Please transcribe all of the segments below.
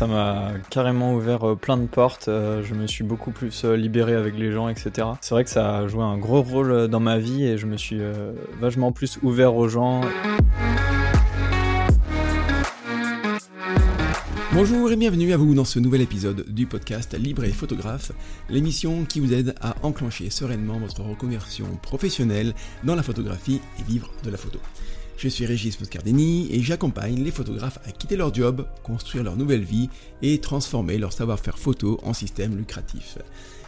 ça m'a carrément ouvert plein de portes. je me suis beaucoup plus libéré avec les gens, etc. C'est vrai que ça a joué un gros rôle dans ma vie et je me suis vachement plus ouvert aux gens. Bonjour et bienvenue à vous dans ce nouvel épisode du podcast Libre et Photographe, l'émission qui vous aide à enclencher sereinement votre reconversion professionnelle dans la photographie et vivre de la photo. Je suis Régis Moscardini et j'accompagne les photographes à quitter leur job, construire leur nouvelle vie et transformer leur savoir-faire photo en système lucratif.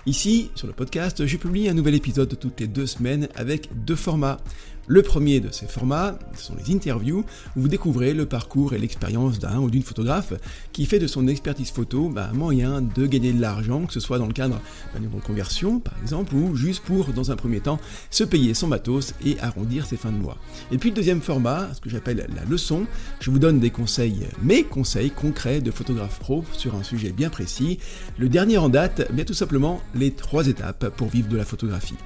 Ici, sur le podcast, je publie un nouvel épisode toutes les deux semaines avec deux formats. Le premier de ces formats, ce sont les interviews, où vous découvrez le parcours et l'expérience d'un ou d'une photographe qui fait de son expertise photo bah, un moyen de gagner de l'argent, que ce soit dans le cadre d'une reconversion par exemple, ou juste pour, dans un premier temps, se payer son matos et arrondir ses fins de mois. Et puis le deuxième format, ce que j'appelle la leçon, je vous donne des conseils, mes conseils concrets de photographe pro sur un sujet bien précis. Le dernier en date, bien tout simplement les trois étapes pour vivre de la photographie.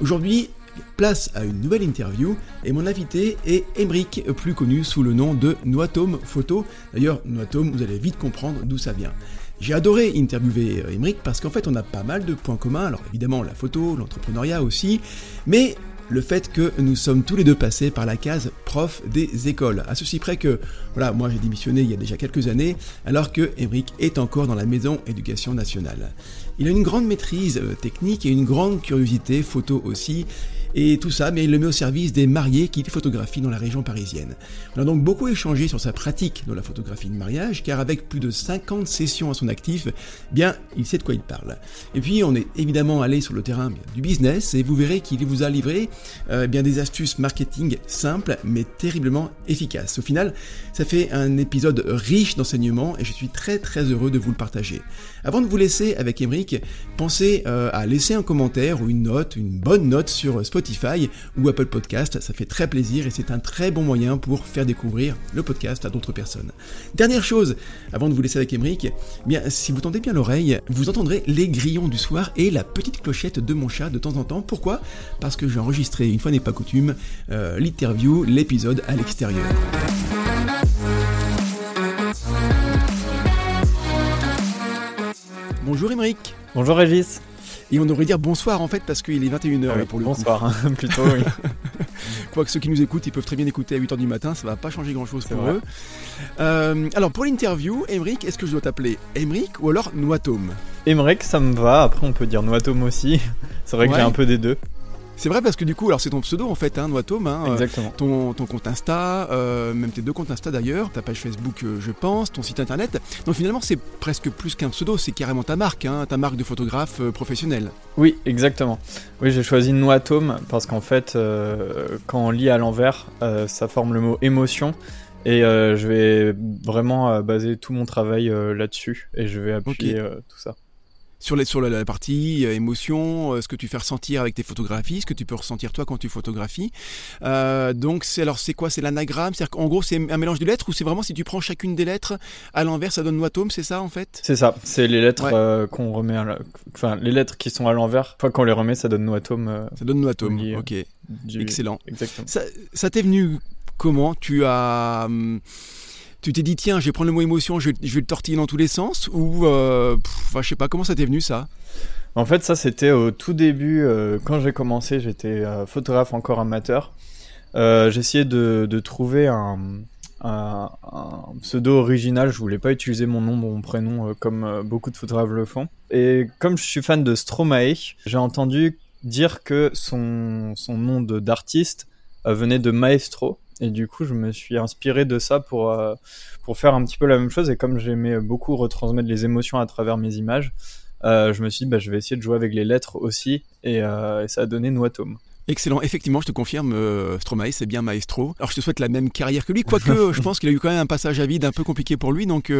Aujourd'hui, place à une nouvelle interview et mon invité est Emric, plus connu sous le nom de Noatome Photo. D'ailleurs, Noatome, vous allez vite comprendre d'où ça vient. J'ai adoré interviewer Emric parce qu'en fait on a pas mal de points communs, alors évidemment la photo, l'entrepreneuriat aussi, mais le fait que nous sommes tous les deux passés par la case prof des écoles. À ceci près que, voilà, moi j'ai démissionné il y a déjà quelques années, alors que Emric est encore dans la maison éducation nationale. Il a une grande maîtrise euh, technique et une grande curiosité photo aussi, et tout ça, mais il le met au service des mariés qui photographient dans la région parisienne. On a donc beaucoup échangé sur sa pratique de la photographie de mariage, car avec plus de 50 sessions à son actif, bien, il sait de quoi il parle. Et puis, on est évidemment allé sur le terrain du business, et vous verrez qu'il vous a livré euh, bien des astuces marketing simples, mais terriblement efficaces. Au final, ça fait un épisode riche d'enseignements, et je suis très très heureux de vous le partager. Avant de vous laisser avec Emric, pensez euh, à laisser un commentaire ou une note, une bonne note sur Spotify Spotify ou Apple Podcast. Ça fait très plaisir et c'est un très bon moyen pour faire découvrir le podcast à d'autres personnes. Dernière chose, avant de vous laisser avec Emeric, eh bien si vous tendez bien l'oreille, vous entendrez les grillons du soir et la petite clochette de mon chat de temps en temps. Pourquoi? Parce que j'ai enregistré, une fois n'est pas coutume, euh, l'interview, l'épisode à l'extérieur. Bonjour Emeric. Bonjour Régis. Et on devrait dire bonsoir en fait parce qu'il est 21h ah pour le bonsoir, coup. Plutôt oui. Quoique ceux qui nous écoutent, ils peuvent très bien écouter à 8h du matin, ça va pas changer grand chose pour eux. Euh, alors pour l'interview, Emric, est-ce que je dois t'appeler Emric ou alors Noatome Emric, ça me va, après on peut dire Noatome aussi. C'est vrai que j'ai un peu des deux. C'est vrai parce que du coup, alors c'est ton pseudo en fait, hein, Noatome. Hein, euh, Exactement. ton, ton, compte Insta, euh, même tes deux comptes Insta d'ailleurs, ta page Facebook, euh, je pense, ton site internet. Donc finalement, c'est presque plus qu'un pseudo, c'est carrément ta marque, hein, ta marque de photographe professionnel. Oui, exactement. Oui, j'ai choisi Noatome parce qu'en fait, quand on lit à l'envers, ça forme le mot émotion. Et je vais vraiment baser tout mon travail là-dessus et je vais appuyer tout ça sur, les, sur la, partie euh, émotion, euh, ce que tu fais ressentir avec tes photographies, ce que tu peux ressentir toi quand tu photographies. Euh, donc c'est alors c'est quoi? C'est l'anagramme? C'est-à-dire qu'en gros c'est un mélange de lettres ou c'est vraiment si tu prends chacune des lettres à l'envers ça donne Noatome, c'est ça en fait? C'est ça. C'est les lettres qu'on remet, à enfin les lettres qui sont à l'envers. Fois qu'on les remet, ça donne Noatome. ça donne Noatome. ok. Excellent. Exactement. Ça t'est venu comment? Tu as hum, tu t'es dit, tiens, je vais prendre le mot émotion, je, vais le tortiller dans tous les sens Ou, euh, je sais pas, comment ça t'est venu ça? En fait, ça, c'était au tout début, euh, quand j'ai commencé, j'étais euh, photographe encore amateur. Euh, j'essayais de, trouver un, un, pseudo original, je voulais pas utiliser mon nom, mon prénom, comme beaucoup de photographes le font. Et comme je suis fan de Stromae, j'ai entendu dire que son, son nom d'artiste venait de Maestro. Et du coup, je me suis inspiré de ça pour, euh, pour faire un petit peu la même chose. Et comme j'aimais beaucoup retransmettre les émotions à travers mes images, euh, je me suis dit, bah, je vais essayer de jouer avec les lettres aussi. Et, euh, ça a donné Noatome. Excellent, effectivement, je te confirme, Stromae, c'est bien maestro. Alors je te souhaite la même carrière que lui, quoique je pense qu'il a eu quand même un passage à vide un peu compliqué pour lui, donc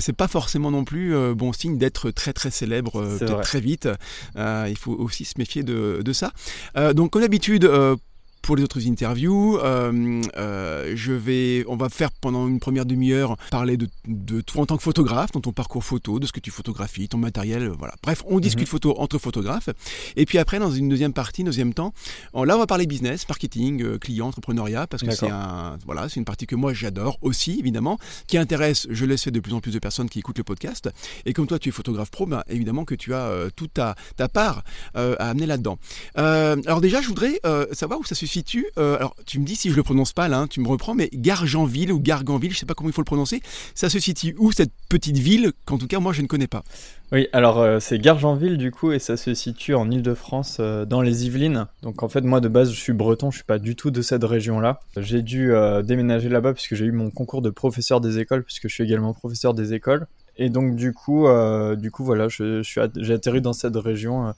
c'est pas forcément non plus bon signe d'être très très célèbre très vite. il faut aussi se méfier de, de ça. donc comme d'habitude, pour les autres interviews. je vais, on va faire pendant une première demi-heure parler de, de toi en tant que photographe, dans ton parcours photo, de ce que tu photographies, ton matériel, voilà. Bref, on discute mhm. photo entre photographes. Et puis après, dans une deuxième partie, deuxième temps, là on va parler business, marketing, client, entrepreneuriat, parce que c'est un, voilà, c'est une partie que moi j'adore aussi, évidemment, qui intéresse, je le sais, de plus en plus de personnes qui écoutent le podcast. Et comme toi, tu es photographe pro, ben, évidemment que tu as euh, toute ta, ta part euh, à amener là-dedans. Euh, alors déjà, je voudrais savoir où ça se situe. alors, tu me dis si je le prononce pas là, hein, tu me reprends, mais Gargenville ou Garganville, je sais pas comment il faut le prononcer. Ça se situe où cette petite ville qu'en tout cas moi je ne connais pas? Oui, alors c'est Gargenville du coup et ça se situe en Ile-de-France dans les Yvelines. Donc en fait moi de base je suis breton, je suis pas du tout de cette région-là. J'ai dû déménager là-bas puisque j'ai eu mon concours de professeur des écoles puisque je suis également professeur des écoles. Et donc du coup, euh, du coup voilà, j'ai atterri dans cette région euh,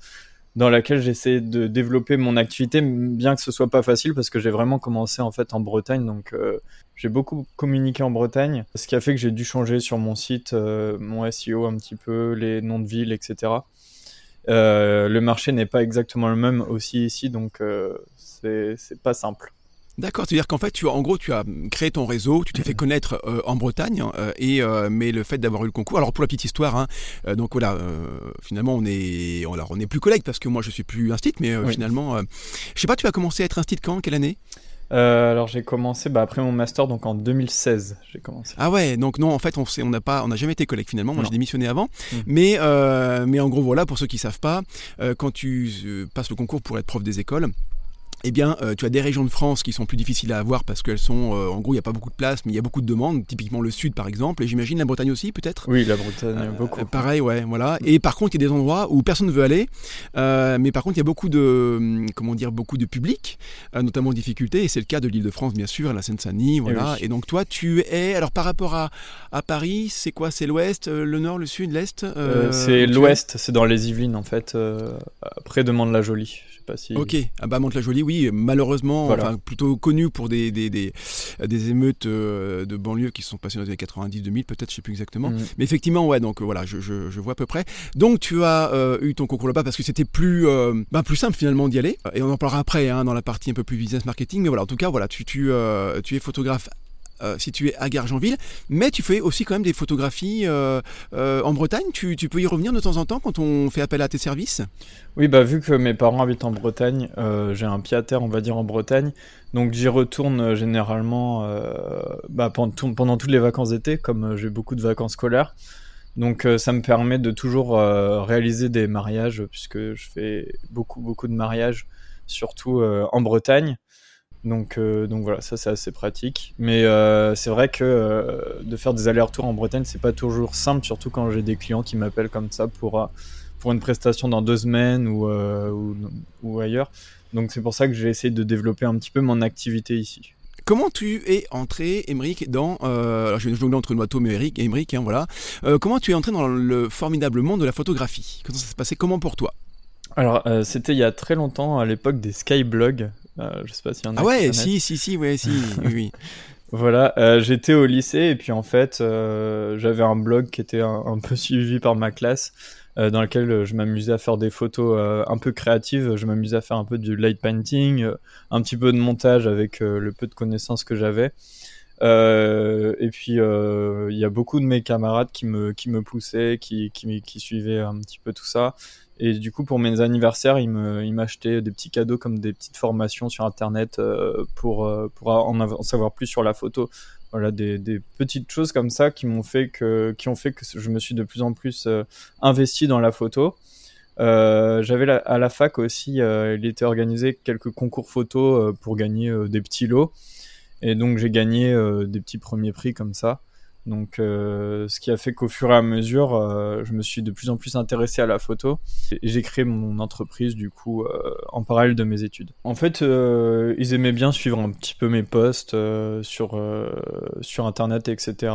dans laquelle j'essaie de développer mon activité, bien que ce soit pas facile parce que j'ai vraiment commencé en fait en Bretagne, donc euh, j'ai beaucoup communiqué en Bretagne, ce qui a fait que j'ai dû changer sur mon site mon SEO un petit peu, les noms de villes, etc. le marché n'est pas exactement le même aussi ici, donc c'est pas simple. D'accord, c'est-à-dire qu'en fait, tu as, en gros, tu as créé ton réseau, tu t'es fait connaître euh, en Bretagne, hein, euh, et euh, mais le fait d'avoir eu le concours. Alors pour la petite histoire, hein, donc voilà, finalement on est, alors on n'est plus collègues parce que moi je suis plus instit, mais finalement, je sais pas, tu as commencé à être instit quand, quelle année? Alors j'ai commencé bah, après mon master donc en 2016 j'ai commencé. Ah ouais donc non en fait on on n'a pas on n'a jamais été collègues finalement moi j'ai démissionné avant mmh. mais mais en gros voilà pour ceux qui savent pas quand tu passes le concours pour être prof des écoles eh bien, euh, tu as des régions de France qui sont plus difficiles à avoir parce qu'elles sont, euh, en gros, il n'y a pas beaucoup de place, mais il y a beaucoup de demandes, typiquement le sud par exemple, et j'imagine la Bretagne aussi peut-être? Oui, la Bretagne, euh, beaucoup. pareil, ouais, voilà. Et par contre, il y a des endroits où personne ne veut aller, mais par contre, il y a beaucoup de, hum, comment dire, beaucoup de public, notamment en difficulté, et c'est le cas de l'île de France, bien sûr, la Seine-Saint-Denis, voilà. Et, donc, toi, tu es, alors par rapport à, à Paris, c'est quoi? C'est l'ouest, le nord, le sud, l'est? C'est l'ouest, c'est dans les Yvelines en fait, près de Mande-la-Jolie. Ok, ah bah Mantes-la-Jolie, oui, malheureusement, enfin, plutôt connu pour des, des, des, des émeutes euh, de banlieue qui sont passées dans les années 90-2000, peut-être, je sais plus exactement. Mm. Mais effectivement, ouais, donc voilà, je, je, je, vois à peu près. Donc tu as euh, eu ton concours là-bas parce que c'était plus, euh, bah, plus simple finalement d'y aller. Et on en parlera après hein, dans la partie un peu plus business marketing. Mais voilà, en tout cas, voilà, tu, tu, tu es photographe euh, situé à Gargenville, mais tu fais aussi quand même des photographies euh, euh, en Bretagne. Tu, peux y revenir de temps en temps quand on fait appel à tes services? Oui, bah vu que mes parents habitent en Bretagne, j'ai un pied à terre, on va dire, en Bretagne. Donc j'y retourne généralement bah, pendant, pendant, toutes les vacances d'été, comme j'ai beaucoup de vacances scolaires. Donc ça me permet de toujours réaliser des mariages, puisque je fais beaucoup, beaucoup de mariages, surtout en Bretagne. Donc, euh, donc voilà, ça c'est assez pratique. Mais euh, c'est vrai que euh, de faire des allers-retours en Bretagne, c'est pas toujours simple, surtout quand j'ai des clients qui m'appellent comme ça pour, pour une prestation dans deux semaines ou, ou, ailleurs. Donc c'est pour ça que j'ai essayé de développer un petit peu mon activité ici. Comment tu es entré, Émeric, dans. alors je vais jongler entre Noato et Émeric, Émeric hein, voilà. comment tu es entré dans le formidable monde de la photographie? Comment ça s'est passé? Comment pour toi? Alors, c'était il y a très longtemps, à l'époque des skyblogs. Euh, je sais pas s'il y en a. Ah ouais, si, si, si, ouais, si, oui. Voilà, euh, j'étais au lycée et puis en fait, euh, j'avais un blog qui était un, peu suivi par ma classe, dans lequel je m'amusais à faire des photos un peu créatives. Je m'amusais à faire un peu du light painting, un petit peu de montage avec le peu de connaissances que j'avais. et puis il y a beaucoup de mes camarades qui me qui me poussaient, qui, qui qui suivaient un petit peu tout ça. Et du coup, pour mes anniversaires, il m'achetait des petits cadeaux comme des petites formations sur Internet euh, pour, euh, pour en, savoir plus sur la photo. Voilà, des, petites choses comme ça qui m'ont fait que, qui ont fait que je me suis de plus en plus euh, investi dans la photo. J'avais à la fac aussi, il était organisé quelques concours photo pour gagner des petits lots. Et donc j'ai gagné des petits premiers prix comme ça. Donc, euh, ce qui a fait qu'au fur et à mesure, euh, je me suis de plus en plus intéressé à la photo et j'ai créé mon entreprise du coup euh, en parallèle de mes études. En fait, ils aimaient bien suivre un petit peu mes posts sur sur internet, etc.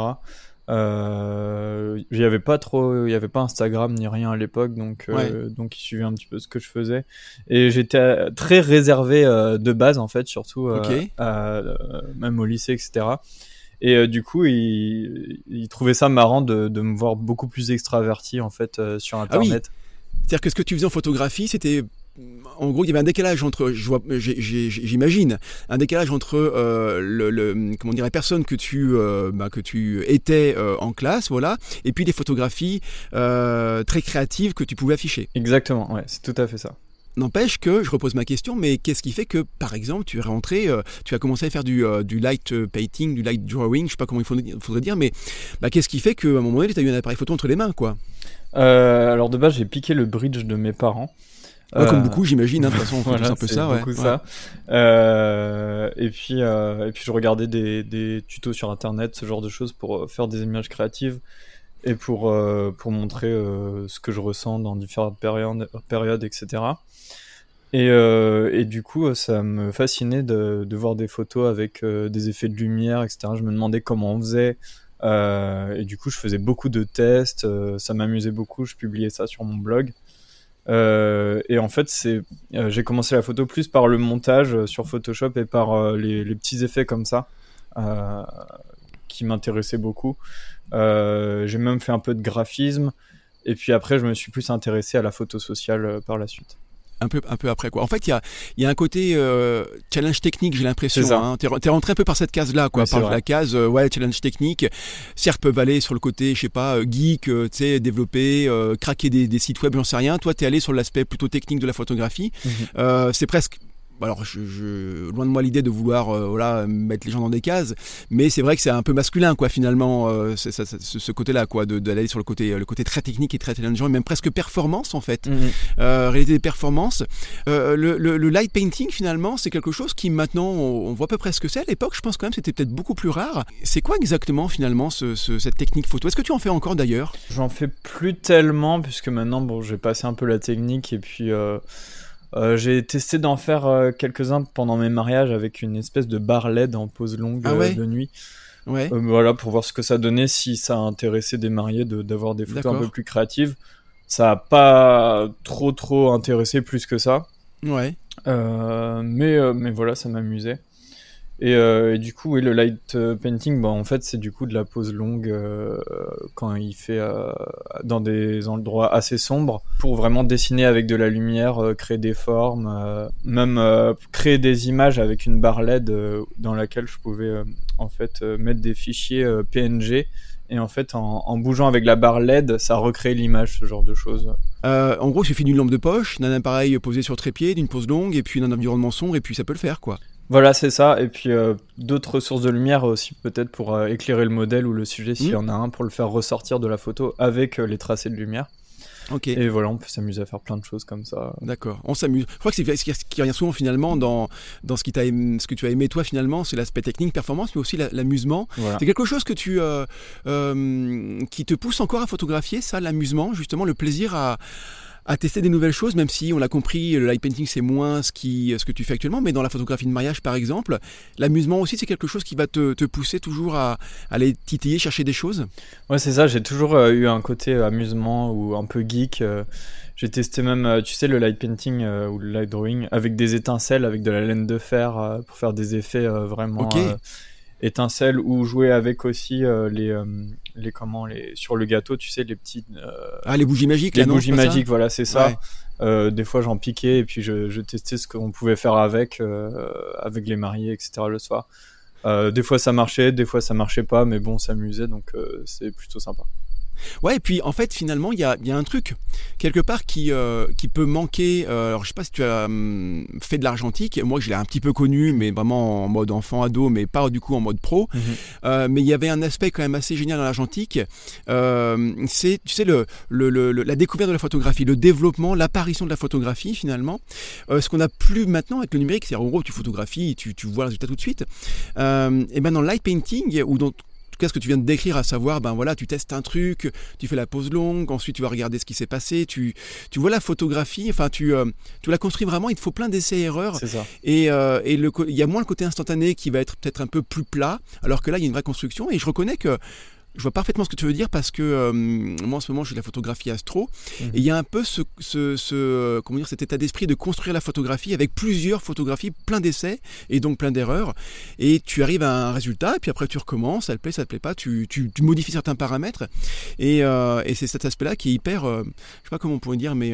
il y avait pas trop, il y avait pas Instagram ni rien à l'époque, donc donc ils suivaient un petit peu ce que je faisais et j'étais très réservé de base en fait, surtout même au lycée, etc. Et euh, du coup, il, il, trouvait ça marrant de, de, me voir beaucoup plus extraverti en fait euh, sur ah Internet. C'est-à-dire que ce que tu faisais en photographie, c'était en gros, il y avait un décalage entre, j'imagine, un décalage entre euh, le, comment dire, la personne que tu, euh, bah, que tu étais euh, en classe, voilà, et puis des photographies très créatives que tu pouvais afficher. Exactement, ouais, c'est tout à fait ça. N'empêche que, je repose ma question, mais qu'est-ce qui fait que, par exemple, tu es rentré, tu as commencé à faire du, du light painting, du light drawing, je sais pas comment il faudrait, dire, mais bah, qu'est-ce qui fait qu'à un moment donné, tu as eu un appareil photo entre les mains, quoi? Alors de base, j'ai piqué le bridge de mes parents comme euh, beaucoup, j'imagine. Hein, de toute façon, on un peu ça. Beaucoup ça. Euh, et puis, euh, et puis, je regardais des, des, tutos sur Internet, ce genre de choses, pour faire des images créatives et pour pour montrer ce que je ressens dans différentes périodes, périodes etc. Et, et, du coup, ça me fascinait de, de voir des photos avec des effets de lumière, etc. Je me demandais comment on faisait. et du coup, je faisais beaucoup de tests. ça m'amusait beaucoup. Je publiais ça sur mon blog. Euh, et en fait, c'est, euh, j'ai commencé la photo plus par le montage euh, sur Photoshop et par les, petits effets comme ça qui m'intéressaient beaucoup. j'ai même fait un peu de graphisme. Et puis après, je me suis plus intéressé à la photo sociale par la suite un peu, un peu après quoi. En fait, il y a, y a un côté euh, challenge technique, j'ai l'impression. Hein. T'es es rentré un peu par cette case-là, quoi, par la case euh, ouais challenge technique. Certes, peuvent aller sur le côté, je sais pas, euh, geek, tu sais, développer, craquer des, des, sites web, j'en sais rien. Toi, t'es allé sur l'aspect plutôt technique de la photographie. Mhm. c'est presque alors je, loin de moi l'idée de vouloir euh, voilà mettre les gens dans des cases, mais c'est vrai que c'est un peu masculin quoi finalement euh, ce, côté-là quoi, d'aller sur le côté le côté très technique et très challengeant et même presque performance en fait, mhm. euh, réalité des performances. Le, light painting finalement c'est quelque chose qui maintenant on, voit à peu près ce que c'est. À l'époque je pense quand même c'était peut-être beaucoup plus rare. C'est quoi exactement finalement cette technique photo? Est-ce que tu en fais encore d'ailleurs? J'en fais plus tellement puisque maintenant bon j'ai passé un peu la technique et puis euh, j'ai testé d'en faire euh, quelques-uns pendant mes mariages avec une espèce de bar LED en pose longue ah euh, de nuit. Ouais. voilà, pour voir ce que ça donnait, si ça intéressait des mariés d'avoir des photos un peu plus créatives. Ça a pas trop trop intéressé plus que ça. Ouais. mais, mais voilà, ça m'amusait. Euh, et, du coup, le light euh, painting, bah, en fait, c'est du coup de la pose longue euh, quand il fait dans des endroits assez sombres pour vraiment dessiner avec de la lumière, créer des formes, même créer des images avec une barre LED dans laquelle je pouvais en fait mettre des fichiers PNG et en fait en, bougeant avec la barre LED ça recrée l'image ce genre de choses. En gros il suffit d'une lampe de poche d'un appareil posé sur trépied d'une pose longue et puis d'un environnement sombre et puis ça peut le faire quoi voilà, c'est ça. Et puis euh, d'autres sources de lumière aussi, peut-être pour euh, éclairer le modèle ou le sujet s'il y mmh. en a un, pour le faire ressortir de la photo avec euh, les tracés de lumière. Ok. Et voilà, on peut s'amuser à faire plein de choses comme ça. D'accord, on s'amuse. Je crois que c'est ce qui revient souvent finalement dans, dans ce, qui ce que tu as aimé toi finalement, c'est l'aspect technique, performance, mais aussi l'amusement. C'est quelque chose que tu, qui te pousse encore à photographier, ça, l'amusement, justement, le plaisir à à tester des nouvelles choses, même si on l'a compris, le light painting c'est moins ce, qui, ce que tu fais actuellement, mais dans la photographie de mariage par exemple, l'amusement aussi c'est quelque chose qui va te, te pousser toujours à, aller titiller, chercher des choses? Ouais c'est ça, j'ai toujours euh, eu un côté euh, amusement ou un peu geek. Euh. j'ai testé même, tu sais, le light painting ou le light drawing avec des étincelles, avec de la laine de fer pour faire des effets vraiment étincelles ou jouer avec aussi les les comment les sur le gâteau tu sais les petites euh, ah les bougies magiques les bougies magiques voilà c'est ça. Euh, des fois j'en piquais et puis je, je testais ce qu'on pouvait faire avec euh, avec les mariés etc le soir. Des fois ça marchait des fois ça marchait pas mais bon s'amusait donc c'est plutôt sympa Ouais, et puis en fait, finalement, il y a, y a, un truc, quelque part, qui, euh, qui peut manquer. Euh, alors, je sais pas si tu as hum, fait de l'argentique. Moi, je l'ai un petit peu connu, mais vraiment en mode enfant-ado, mais pas du coup en mode pro. Mhm. Euh, mais il y avait un aspect quand même assez génial dans l'argentique. c'est, tu sais, le, le, le, la découverte de la photographie, le développement, l'apparition de la photographie, finalement. ce qu'on a plus maintenant avec le numérique, c'est en gros, tu photographies, tu, tu vois le résultat tout de suite. et ben dans le light painting, ou dans ce que tu viens de décrire, à savoir, ben voilà, tu testes un truc, tu fais la pause longue, ensuite tu vas regarder ce qui s'est passé, tu, tu vois la photographie, enfin tu, euh, tu la construis vraiment, il te faut plein d'essais-erreurs. Et, euh, et il y a moins le côté instantané qui va être peut-être un peu plus plat, alors que là, il y a une vraie construction. Et je reconnais que je vois parfaitement ce que tu veux dire parce que euh, moi en ce moment je fais de la photographie astro. Mhm. et il y a un peu ce, ce, ce comment dire cet état d'esprit de construire la photographie avec plusieurs photographies, plein d'essais et donc plein d'erreurs. Et tu arrives à un résultat et puis après tu recommences, ça te plaît, ça te plaît pas, tu, tu, tu modifies certains paramètres. Et, euh, et c'est cet aspect-là qui est hyper, euh, je sais pas comment on pourrait dire mais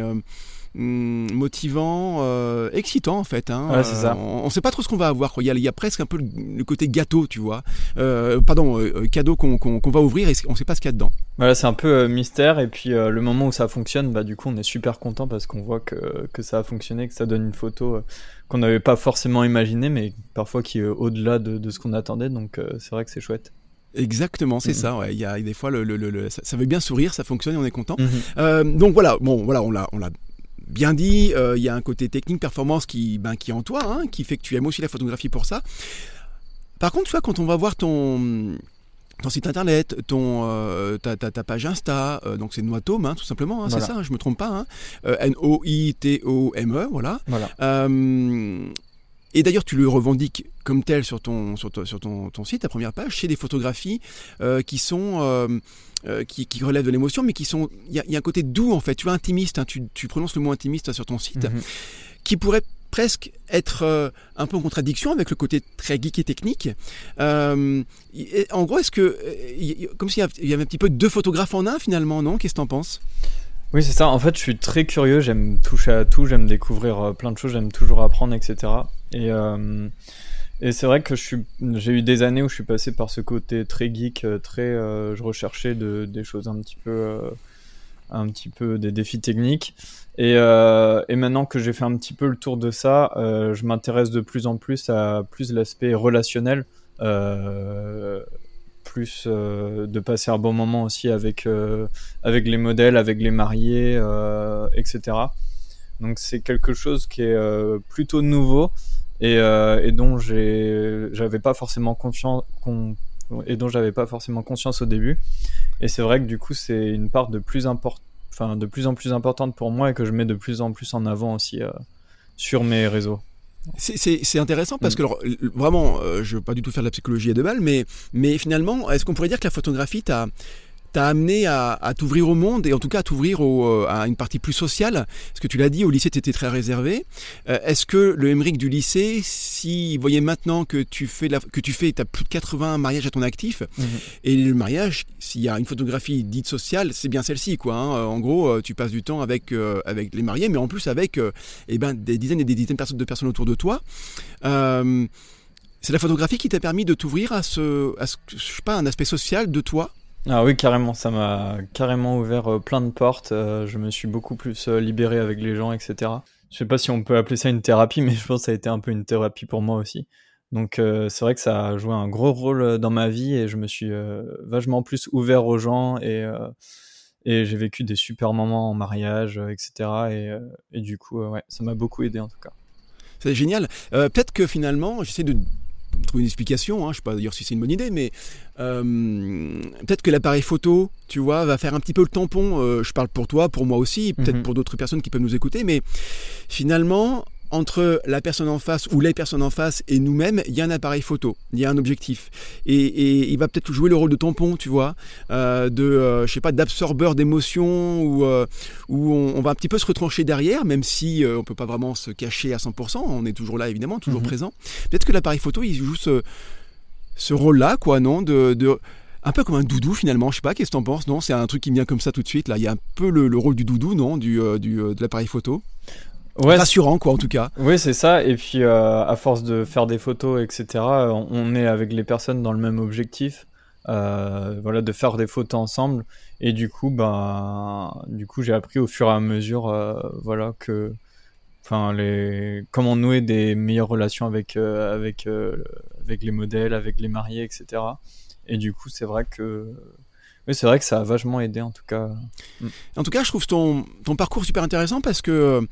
hum, motivant, euh, excitant en fait. Hein. Ouais, ça. on ne sait pas trop ce qu'on va avoir. Quoi. Il, y a, il y a presque un peu le, côté gâteau, tu vois. pardon, cadeau qu'on va ouvrir et on ne sait pas ce qu'il y a dedans. Voilà, c'est un peu mystère. Et puis le moment où ça fonctionne, bah, du coup, on est super content parce qu'on voit que, que, ça a fonctionné, que ça donne une photo qu'on n'avait pas forcément imaginée, mais parfois qui est au-delà de, de, ce qu'on attendait. Donc c'est vrai que c'est chouette. Exactement, c'est mm. ça. Ouais. Il y a des fois, le, le, ça, veut bien sourire, ça fonctionne et on est content. Mm-hmm. Euh, donc voilà, bon, voilà, on l'a, on l'a bien dit. Euh, il y a un côté technique, performance qui, ben, qui est en toi, hein, qui fait que tu aimes aussi la photographie pour ça. Par contre, tu vois, quand on va voir ton ton site internet, ton euh, ta, ta, ta, page Insta, donc c'est Noitome, hein, tout simplement, hein, c'est ça, je me trompe pas, hein, N-O-I-T-O-M-E, voilà. voilà. Et d'ailleurs, tu le revendiques comme tel sur ton, sur, sur ton, ton, site, ta première page, c'est des photographies euh, qui sont euh, euh, qui, qui, relèvent de l'émotion, mais qui sont. Il y, y, a un côté doux en fait. Tu es intimiste, hein, tu, tu, prononces le mot intimiste sur ton site, Mhm. qui pourrait presque être un peu en contradiction avec le côté très geek et technique. Et en gros, est-ce que, comme s'il y avait un petit peu deux photographes en un finalement, non? Qu'est-ce que t'en penses? Oui, c'est ça. En fait, je suis très curieux. J'aime toucher à tout. J'aime découvrir plein de choses. J'aime toujours apprendre, etc. Et, euh, et c'est vrai que j'ai eu des années où je suis passé par ce côté très geek, très, euh, je recherchais de, des choses un petit peu, euh, un petit peu des défis techniques. Et, euh, et maintenant que j'ai fait un petit peu le tour de ça, euh, je m'intéresse de plus en plus à plus l'aspect relationnel, euh, plus de passer un bon moment aussi avec avec les modèles, avec les mariés, etc. Donc c'est quelque chose qui est plutôt nouveau et, euh, et dont j'avais pas forcément confiance et dont j'avais pas forcément conscience au début. Et c'est vrai que du coup c'est une part de plus import enfin de plus en plus importante pour moi et que je mets de plus en plus en avant aussi euh, sur mes réseaux. C'est intéressant parce que alors, vraiment, euh, je veux pas du tout faire de la psychologie à deux balles, mais, mais finalement, est-ce qu'on pourrait dire que la photographie t'a t'a amené à, à t'ouvrir au monde et en tout cas à t'ouvrir euh, à une partie plus sociale Parce que tu l'as dit, au lycée, tu étais très réservé. Euh, Est-ce que le Emmerich du lycée, s'il voyait maintenant que tu fais, la, que tu fais, as plus de 80 mariages à ton actif, Mhm. et le mariage, s'il y a une photographie dite sociale, c'est bien celle-ci, quoi. hein. En gros, euh, tu passes du temps avec, euh, avec les mariés, mais en plus avec euh, eh ben, des dizaines et des dizaines de personnes, autour de toi. Euh, c'est la photographie qui t'a permis de t'ouvrir à ce, à ce, je sais pas, un aspect social de toi? Ah oui, carrément, ça m'a carrément ouvert euh, plein de portes. euh, je me suis beaucoup plus euh, libéré avec les gens, etc. Je sais pas si on peut appeler ça une thérapie, mais je pense que ça a été un peu une thérapie pour moi aussi. Donc c'est vrai que ça a joué un gros rôle dans ma vie et je me suis vachement plus ouvert aux gens et, et j'ai vécu des super moments en mariage, etc. Et, et du coup, ouais, ça m'a beaucoup aidé en tout cas. C'est génial. Peut-être que finalement, j'essaie de trouver une explication, hein, je sais pas d'ailleurs si c'est une bonne idée, mais euh, peut-être que l'appareil photo, tu vois, va faire un petit peu le tampon. Euh, je parle pour toi, pour moi aussi, peut-être Mhm. pour d'autres personnes qui peuvent nous écouter, mais finalement, entre la personne en face ou les personnes en face et nous-mêmes, il y a un appareil photo, il y a un objectif. Et, et il va peut-être jouer le rôle de tampon, tu vois, euh, de, euh, je sais pas, d'absorbeur d'émotions euh, où on, on va un petit peu se retrancher derrière, même si on peut pas vraiment se cacher à 100%, on est toujours là évidemment, toujours Mhm. présent. Peut-être que l'appareil photo, il joue ce, ce rôle-là, quoi, non de, de- un peu comme un doudou finalement, je sais pas, qu'est-ce que t'en penses? Non, c'est un truc qui vient comme ça tout de suite. Là, il y a un peu le, le rôle du doudou, non, du, du de l'appareil photo? Ouais, Rassurant, quoi, en tout cas. Oui, c'est ça. Et puis, euh, à force de faire des photos, etc., on est avec les personnes dans le même objectif. Euh, voilà, de faire des photos ensemble. Et du coup, ben, du coup, j'ai appris au fur et à mesure, euh, voilà, que, enfin, les, comment nouer des meilleures relations avec, euh, avec, avec les modèles, avec les mariés, etc. Et du coup, c'est vrai que, oui, c'est vrai que ça a vachement aidé, en tout cas. En tout cas, je trouve ton, ton parcours super intéressant parce que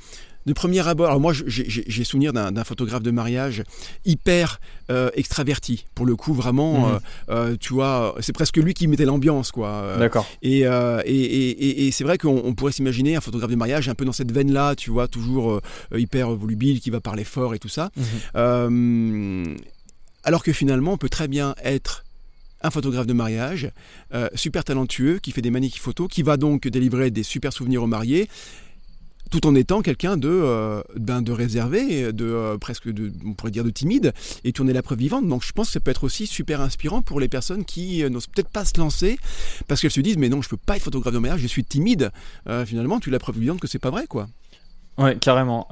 de premier abord, alors moi j'ai- souvenir d'un photographe de mariage hyper euh, extraverti, pour le coup vraiment, Mhm. euh, euh, tu vois, c'est presque lui qui mettait l'ambiance quoi. D'accord. Et, euh, et, et, et- et c'est vrai qu'on on pourrait s'imaginer un photographe de mariage un peu dans cette veine-là, tu vois, toujours hyper volubile, qui va parler fort et tout ça. Mhm. Alors que finalement, on peut très bien être un photographe de mariage, euh, super talentueux, qui fait des magnifiques photos, qui va donc délivrer des super souvenirs aux mariés, tout en étant quelqu'un de, euh, ben, de réservé, de euh, presque, de, on pourrait dire de timide, et tu en es la preuve vivante. Donc je pense que ça peut être aussi super inspirant pour les personnes qui euh, n'osent peut-être pas se lancer, parce qu'elles se disent, mais non, je peux pas être photographe de mariage, je suis timide. Euh, finalement, tu es la preuve vivante que c'est pas vrai, quoi. Ouais, carrément.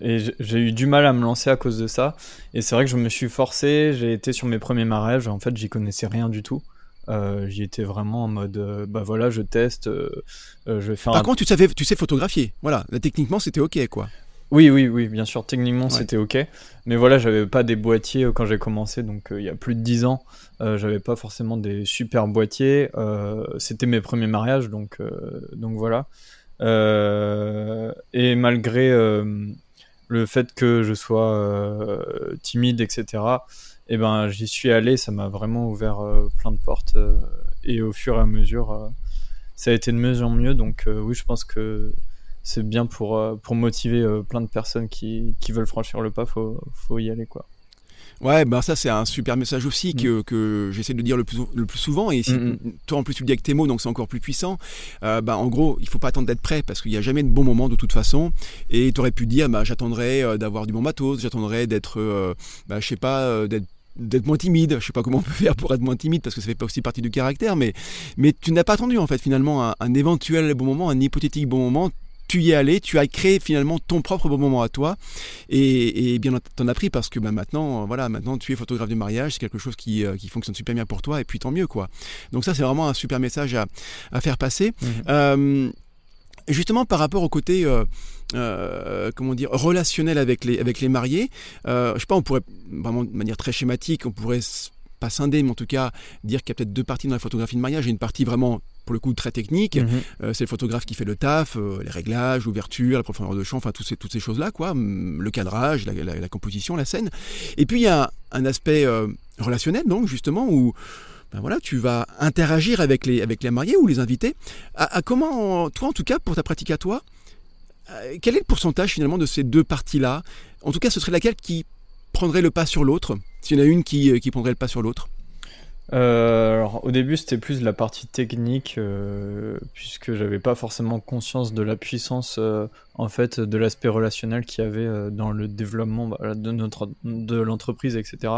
Et j'ai eu du mal à me lancer à cause de ça. Et c'est vrai que je me suis forcé. J'ai été sur mes premiers mariages. En fait, j'y connaissais rien du tout. Euh, j'y étais vraiment en mode, euh, bah voilà, je teste. je vais faire. Par contre, tu savais, tu sais photographier. Voilà, techniquement, c'était ok, quoi. Oui, oui, oui, bien sûr. Techniquement, c'était ok. Mais voilà, j'avais pas des boîtiers quand j'ai commencé, donc il y a plus de 10 ans. j'avais pas forcément des super boîtiers. c'était mes premiers mariages, donc, donc voilà. Euh, et malgré euh, le fait que je sois euh, timide, etc., et eh ben, j'y suis allé, ça m'a vraiment ouvert plein de portes. et au fur et à mesure, ça a été de mieux en mieux. Donc oui, je pense que c'est bien pour, pour motiver plein de personnes qui, qui veulent franchir le pas, faut, faut y aller quoi. Ouais, ben ça c'est un super message aussi que, mm. que j'essaie de dire le plus, le plus souvent. Et si, mm, mm. toi en plus tu le dis avec tes mots, donc c'est encore plus puissant. Euh, ben, en gros, il faut pas attendre d'être prêt parce qu'il n'y a jamais de bon moment de toute façon. Et tu aurais pu dire, bah, j'attendrai euh, d'avoir du bon matos, j'attendrai d'être, euh, bah, je sais pas, euh, d'être d'être moins timide. Je sais pas comment on peut faire pour être moins timide parce que ça fait pas aussi partie du caractère, mais, mais tu n'as pas attendu en fait finalement un, un, éventuel bon moment, un hypothétique bon moment tu y es allé, tu as créé finalement ton propre bon moment à toi et, et bien t'en as pris parce que bah, maintenant voilà maintenant tu es photographe de mariage c'est quelque chose qui, euh, qui, fonctionne super bien pour toi et puis tant mieux quoi donc ça c'est vraiment un super message à, à faire passer mhm. euh, justement par rapport au côté euh, euh, comment dire relationnel avec les avec les mariés euh, je sais pas on pourrait vraiment de manière très schématique on pourrait pas scinder mais en tout cas dire qu'il y a peut-être deux parties dans la photographie de mariage une partie vraiment pour le coup très technique. Mhm. Euh, c'est le photographe qui fait le taf, euh, les réglages, l'ouverture, la profondeur de champ, enfin toutes ces, toutes ces choses-là, quoi, le cadrage, la, composition, la scène. Et puis il y a un, aspect euh, relationnel, donc justement, où ben voilà, tu vas interagir avec les, avec les mariés ou les invités. À, comment, toi en tout cas, pour ta pratique à toi, quel est le pourcentage finalement de ces deux parties-là? En tout cas, ce serait laquelle qui prendrait le pas sur l'autre? S'il y en a une qui, qui prendrait le pas sur l'autre euh, alors, au début, c'était plus la partie technique, euh, puisque j'avais pas forcément conscience de la puissance, euh, en fait, de l'aspect relationnel qu'il y avait euh, dans le développement bah, de notre de l'entreprise, etc.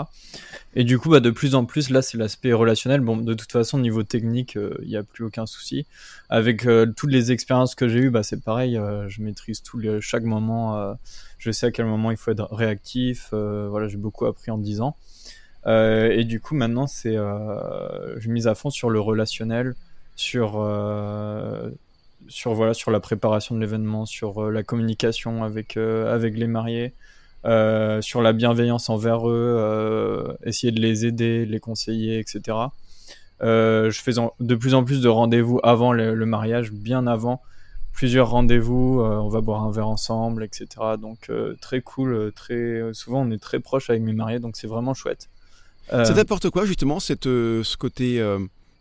Et du coup, bah, de plus en plus, là, c'est l'aspect relationnel. Bon, de toute façon, niveau technique, il n'y a plus aucun souci. Avec toutes les expériences que j'ai eues, bah, c'est pareil. je maîtrise tout les, chaque moment. je sais à quel moment il faut être réactif. voilà, j'ai beaucoup appris en 10 ans. Euh, et du coup, maintenant, c'est, euh, je mise à fond sur le relationnel, sur, euh, sur voilà, sur la préparation de l'événement, sur la communication avec avec les mariés. Sur la bienveillance envers eux, essayer de les aider, les conseiller, etc. Je fais de plus en plus de rendez-vous avant le, le mariage, bien avant, plusieurs rendez-vous, on va boire un verre ensemble, etc. Donc très cool, très souvent on est très proche avec mes mariés, donc c'est vraiment chouette. Euh, Ça t'apporte quoi justement cette, euh, ce côté euh,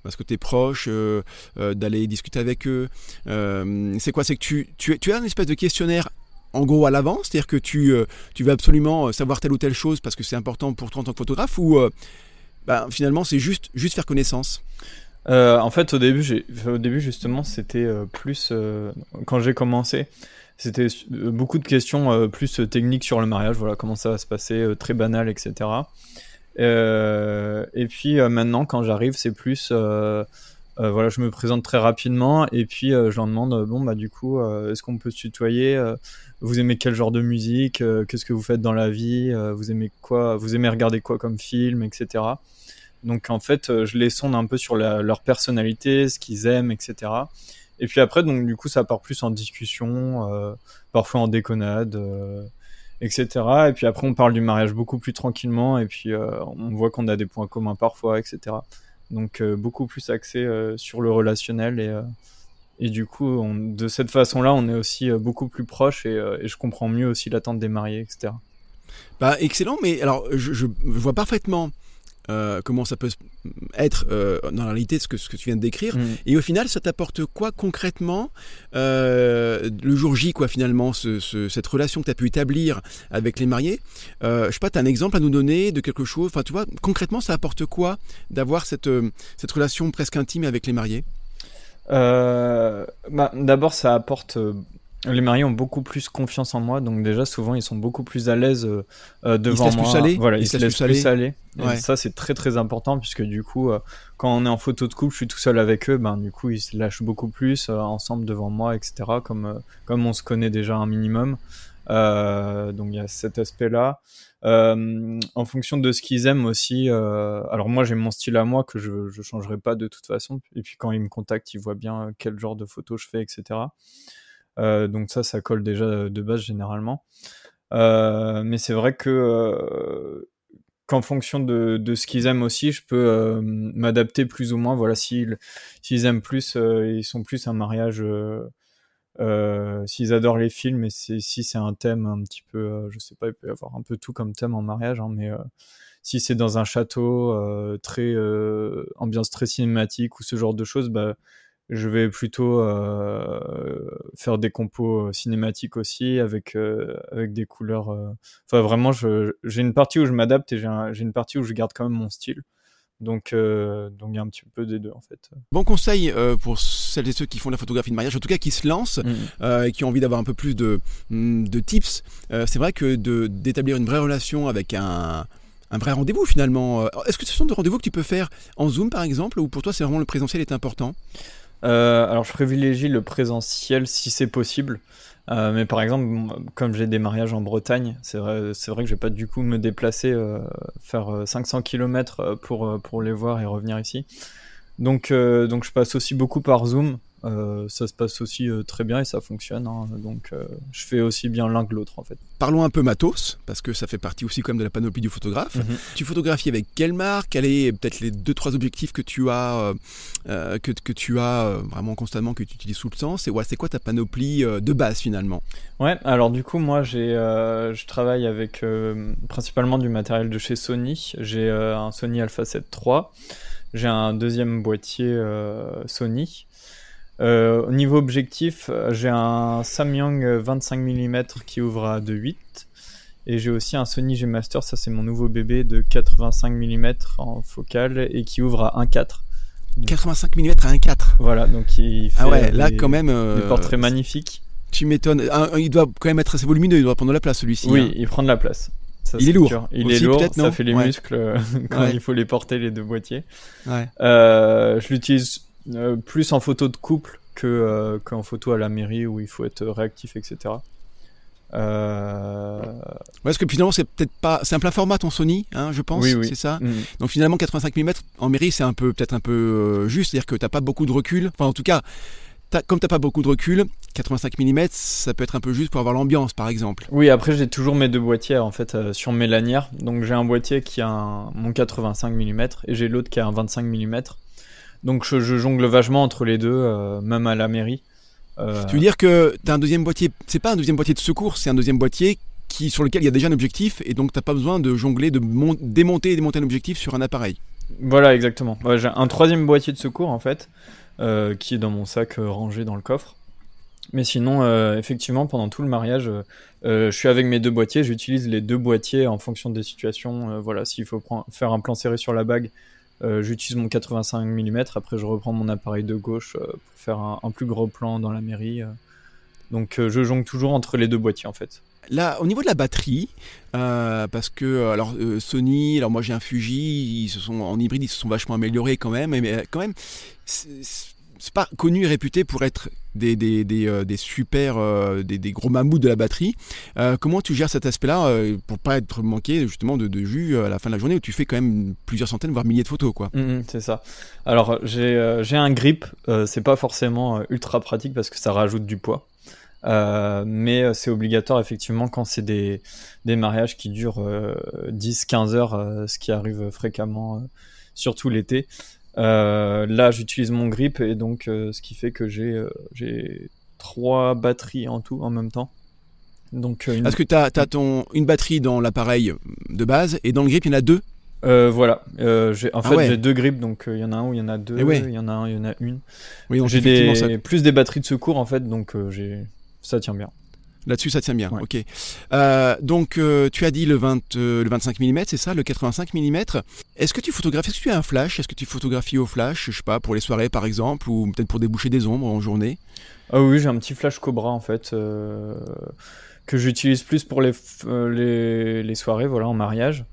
ce côté proche, d'aller discuter avec eux. c'est quoi C'est que tu, tu, tu, as une espèce de questionnaire en gros à l'avance, c'est-à-dire que tu, tu veux absolument savoir telle ou telle chose parce que c'est important pour toi en tant que photographe, ou bah, finalement c'est juste, juste faire connaissance? En fait, au début, au début justement, c'était plus quand j'ai commencé. C'était beaucoup de questions plus techniques sur le mariage, voilà comment ça va se passer, très banal, etc. Euh, et puis euh, maintenant, quand j'arrive, c'est plus euh, voilà, je me présente très rapidement et puis je leur demande bon bah du coup est-ce qu'on peut se tutoyer Vous aimez quel genre de musique Qu'est-ce que vous faites dans la vie Vous aimez quoi Vous aimez regarder quoi comme film, etc. Donc en fait, je les sonde un peu sur leur personnalité, ce qu'ils aiment, etc. Et puis après, donc du coup, ça part plus en discussion, parfois en déconnade etc. Et puis après, on parle du mariage beaucoup plus tranquillement, et puis euh, on voit qu'on a des points communs parfois, etc. Donc euh, beaucoup plus axé euh, sur le relationnel et et du coup, de cette façon-là, on est aussi beaucoup plus proche et, je comprends mieux aussi l'attente des mariés, etc. Bah excellent, mais alors je vois parfaitement euh, comment ça peut être euh, dans la réalité ce que, ce que tu viens de décrire. Mm. Et au final, ça t'apporte quoi concrètement euh, le jour J, quoi, finalement, ce, ce, cette relation que tu as pu établir avec les mariés? Je sais pas, tu as un exemple à nous donner de quelque chose? Enfin, tu vois, concrètement, ça apporte quoi d'avoir cette, cette relation presque intime avec les mariés? Bah, D'abord, ça apporte les mariés ont beaucoup plus confiance en moi, donc déjà souvent ils sont beaucoup plus à l'aise euh, euh, devant ils se moi. Plus aller voilà, ils, se laissent plus aller. Et ça c'est très très important puisque du coup, euh, quand on est en photo de couple, je suis tout seul avec eux, ben du coup ils se lâchent beaucoup plus ensemble devant moi, etc. Comme comme on se connaît déjà un minimum. donc il y a cet aspect-là. en fonction de ce qu'ils aiment aussi. alors moi j'ai mon style à moi que je je changerai pas de toute façon. Et puis quand ils me contactent, ils voient bien quel genre de photos je fais, etc. Euh, donc ça, ça colle déjà de base généralement. Euh, mais c'est vrai que euh, qu'en fonction de, de ce qu'ils aiment aussi, je peux m'adapter plus ou moins. Voilà, s'ils aiment plus, ils sont plus un mariage. Euh, s'ils adorent les films et si c'est un thème un petit peu, je sais pas, il peut y avoir un peu tout comme thème en mariage, hein, mais si c'est dans un château très ambiance très cinématique ou ce genre de choses, bah je vais plutôt euh, faire des compos euh, cinématiques aussi avec euh, avec des couleurs. Enfin vraiment, j'ai une partie où je m'adapte et j'ai une partie où je garde quand même mon style. Donc, donc il y a un petit peu des deux en fait. Bon conseil pour celles et ceux qui font de la photographie de mariage, en tout cas qui se lancent mmh. et qui ont envie d'avoir un peu plus de, mmh, de tips. c'est vrai que d'établir une vraie relation avec un, un vrai rendez-vous finalement. Est-ce que ce sont des rendez-vous que tu peux faire en Zoom par exemple ou pour toi c'est vraiment le présentiel est important? Euh, alors, je privilégie le présentiel si c'est possible. Euh, mais par exemple, comme j'ai des mariages en Bretagne, c'est vrai, c'est vrai que je vais pas du coup me déplacer, euh, faire 500 km pour, pour les voir et revenir ici. Donc, donc je passe aussi beaucoup par Zoom. Euh, ça se passe aussi euh, très bien et ça fonctionne. Hein. donc euh, je fais aussi bien l'un que l'autre en fait. Parlons un peu matos, parce que ça fait partie aussi quand même de la panoplie du photographe. Mhm. Tu photographies avec quelle marque? Quels sont peut-être les deux trois objectifs que tu as, que, que, tu as vraiment constamment, que tu utilises tout le temps C'est ouais, quoi ta panoplie de base finalement? Ouais, alors du coup moi j'ai, je travaille avec principalement du matériel de chez Sony. J'ai un Sony Alpha 7 III. J'ai un deuxième boîtier Sony. Euh, au niveau objectif, j'ai un Samyang 25 mm qui ouvre à 2.8 et j'ai aussi un Sony G Master, ça c'est mon nouveau bébé de 85 mm en focale et qui ouvre à 1.4. 85 mm à 1.4 Voilà, donc il fait ah ouais, là quand même euh, des portraits magnifiques. Tu m'étonnes. Il doit quand même être assez volumineux, il doit prendre de la place celui-ci. Oui, hein. il prend de la place. il est lourd. Il est lourd, ça fait les muscles euh, quand il faut les porter les deux boîtiers. Ouais. Euh, je l'utilise euh, plus en photo de couple que euh, qu'en photo à la mairie où il faut être réactif, etc. Euh... Parce que finalement c'est peut-être pas, c'est un plein format ton Sony, hein, je pense, oui, oui. c'est ça? Mm. Donc finalement 85 mm en mairie c'est un peu peut-être un peu euh, juste, c'est-à-dire que t'as pas beaucoup de recul. Enfin en tout cas, as, comme t'as pas beaucoup de recul, 85 mm ça peut être un peu juste pour avoir l'ambiance par exemple. Oui, après j'ai toujours mes deux boîtiers en fait sur mes lanières. Donc j'ai un boîtier qui a un, mon 85 mm et j'ai l'autre qui a un 25 mm. Donc je, jongle vachement entre les deux, euh, même à la mairie. Euh, tu veux dire que tu as un deuxième boîtier, c'est pas un deuxième boîtier de secours, c'est un deuxième boîtier qui, sur lequel il y a déjà un objectif et donc tu n'as pas besoin de jongler, de démonter et démonter un objectif sur un appareil. Voilà, exactement. j'ai un troisième boîtier de secours en fait, euh, qui est dans mon sac rangé dans le coffre. Mais sinon, effectivement, pendant tout le mariage, je suis avec mes deux boîtiers. J'utilise les deux boîtiers en fonction des situations. voilà, s'il faut faire un plan serré sur la bague, j'utilise mon 85 mm, après je reprends mon appareil de gauche euh, pour faire un, plus gros plan dans la mairie. Euh. Donc je jongle toujours entre les deux boîtiers en fait. Là, au niveau de la batterie, parce que alors Sony, alors moi j'ai un Fuji, ils se sont en hybride, ils se sont vachement améliorés quand même, mais quand même, c'est pas connu et réputé pour être des, des, des, euh, euh, des, gros mammouths de la batterie. Euh, comment tu gères cet aspect-là pour pas être manqué justement de, de, jus à la fin de la journée où tu fais quand même plusieurs centaines voire milliers de photos quoi? Mmh, mmh, c'est ça. Alors j'ai un grip, c'est pas forcément ultra pratique parce que ça rajoute du poids. mais c'est obligatoire effectivement quand c'est des, des mariages qui durent 10-15 heures, ce qui arrive fréquemment, surtout l'été. Euh, là, j'utilise mon grip et donc euh, ce qui fait que j'ai euh, j'ai trois batteries en tout en même temps. Donc, Est-ce que tu as, ton, une batterie dans l'appareil de base et dans le grip il y en a deux? Voilà, j'ai, en ah fait j'ai deux grips, donc il y en a un où il y en a deux, eh il y en a un, il y en a une. Oui, j'ai des, plus des batteries de secours en fait, donc j'ai, ça tient bien. Là-dessus, ça tient bien. Ok. Euh, donc, euh, tu as dit le, 20, le 25 mm, c'est ça, le 85 mm. Est-ce que tu photographies Est-ce que tu as un flash? Est-ce que tu photographies au flash Je sais pas, pour les soirées par exemple, ou peut-être pour déboucher des ombres en journée? Ah oui, j'ai un petit flash Cobra en fait que j'utilise plus pour les, les, les, soirées, voilà, en mariage.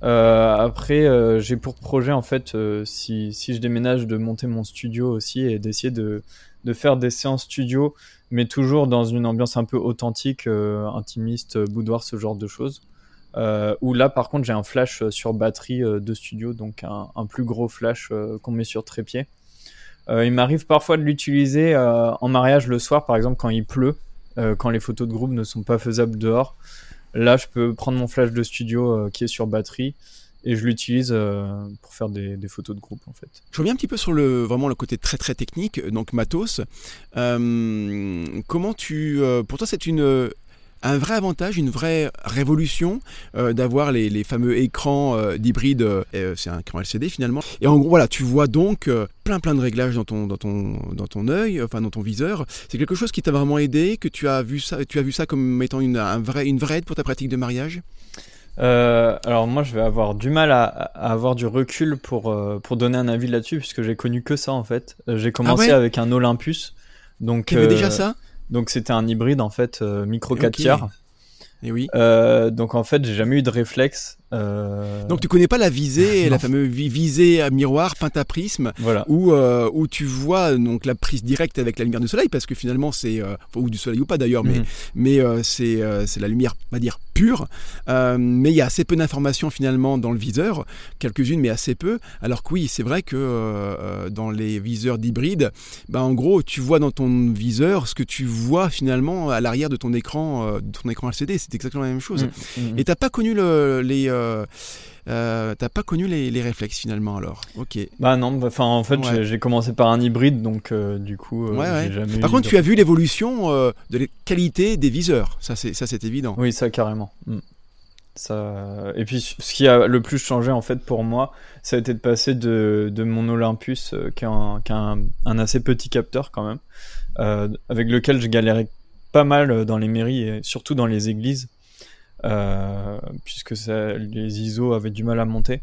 après, j'ai pour projet en fait, si, si je déménage, de monter mon studio aussi et d'essayer de de faire des séances studio, mais toujours dans une ambiance un peu authentique, euh, intimiste, boudoir, ce genre de choses. Euh, où là, par contre, j'ai un flash sur batterie euh, de studio, donc un, plus gros flash qu'on met sur trépied. il m'arrive parfois de l'utiliser en mariage le soir, par exemple, quand il pleut, quand les photos de groupe ne sont pas faisables dehors. Là, je peux prendre mon flash de studio qui est sur batterie et je l'utilise euh, pour faire des, photos de groupe en fait. Je reviens un petit peu sur le vraiment le côté très très technique, donc matos. Euh, comment tu, euh, pour toi c'est une un vrai avantage, une vraie révolution d'avoir les, fameux écrans d'hybride, c'est un écran LCD finalement. Et en gros, voilà, tu vois donc plein plein de réglages dans ton dans ton dans ton œil, enfin dans ton viseur. C'est quelque chose qui t'a vraiment aidé, que tu as vu ça, tu as vu ça comme étant une un une vraie aide pour ta pratique de mariage? Euh, alors moi je vais avoir du mal à, avoir du recul pour, euh, pour donner un avis là-dessus puisque j'ai connu que ça en fait. Euh, j'ai commencé ah avec un Olympus. Donc, Tu déjà ça Donc c'était un hybride en fait micro 4 tiers. Et oui. donc en fait j'ai jamais eu de réflexe euh, Donc tu connais pas la visée, la fameuse visée à miroir peinte à prisme, voilà. où, euh, où tu vois donc la prise directe avec la lumière du soleil, parce que finalement c'est euh, ou du soleil ou pas d'ailleurs, mais mhm. mais c'est la lumière, on va dire pure. mais il y a assez peu d'informations finalement dans le viseur, quelques-unes mais assez peu. Alors que oui, c'est vrai que dans les viseurs d'hybride, bah, en gros tu vois dans ton viseur ce que tu vois finalement à l'arrière de ton écran, de ton écran LCD. C'est exactement la même chose. Mhm. Mhm. Et t'as pas connu le, les euh, euh, t'as pas connu les, réflexes finalement alors Ok. Bah non, bah, enfin en fait j'ai commencé par un hybride donc euh, du coup j'ai jamais Par contre tu as vu l'évolution de la qualité des viseurs, ça c'est ça c'est évident. Oui ça carrément. Mm. Ça... Et puis ce qui a le plus changé en fait pour moi, ça a été de passer de, de mon Olympus qui un, qui un, un, assez petit capteur quand même, avec lequel je galérais pas mal dans les mairies et surtout dans les églises. Euh, puisque ça, les ISO avaient du mal à monter.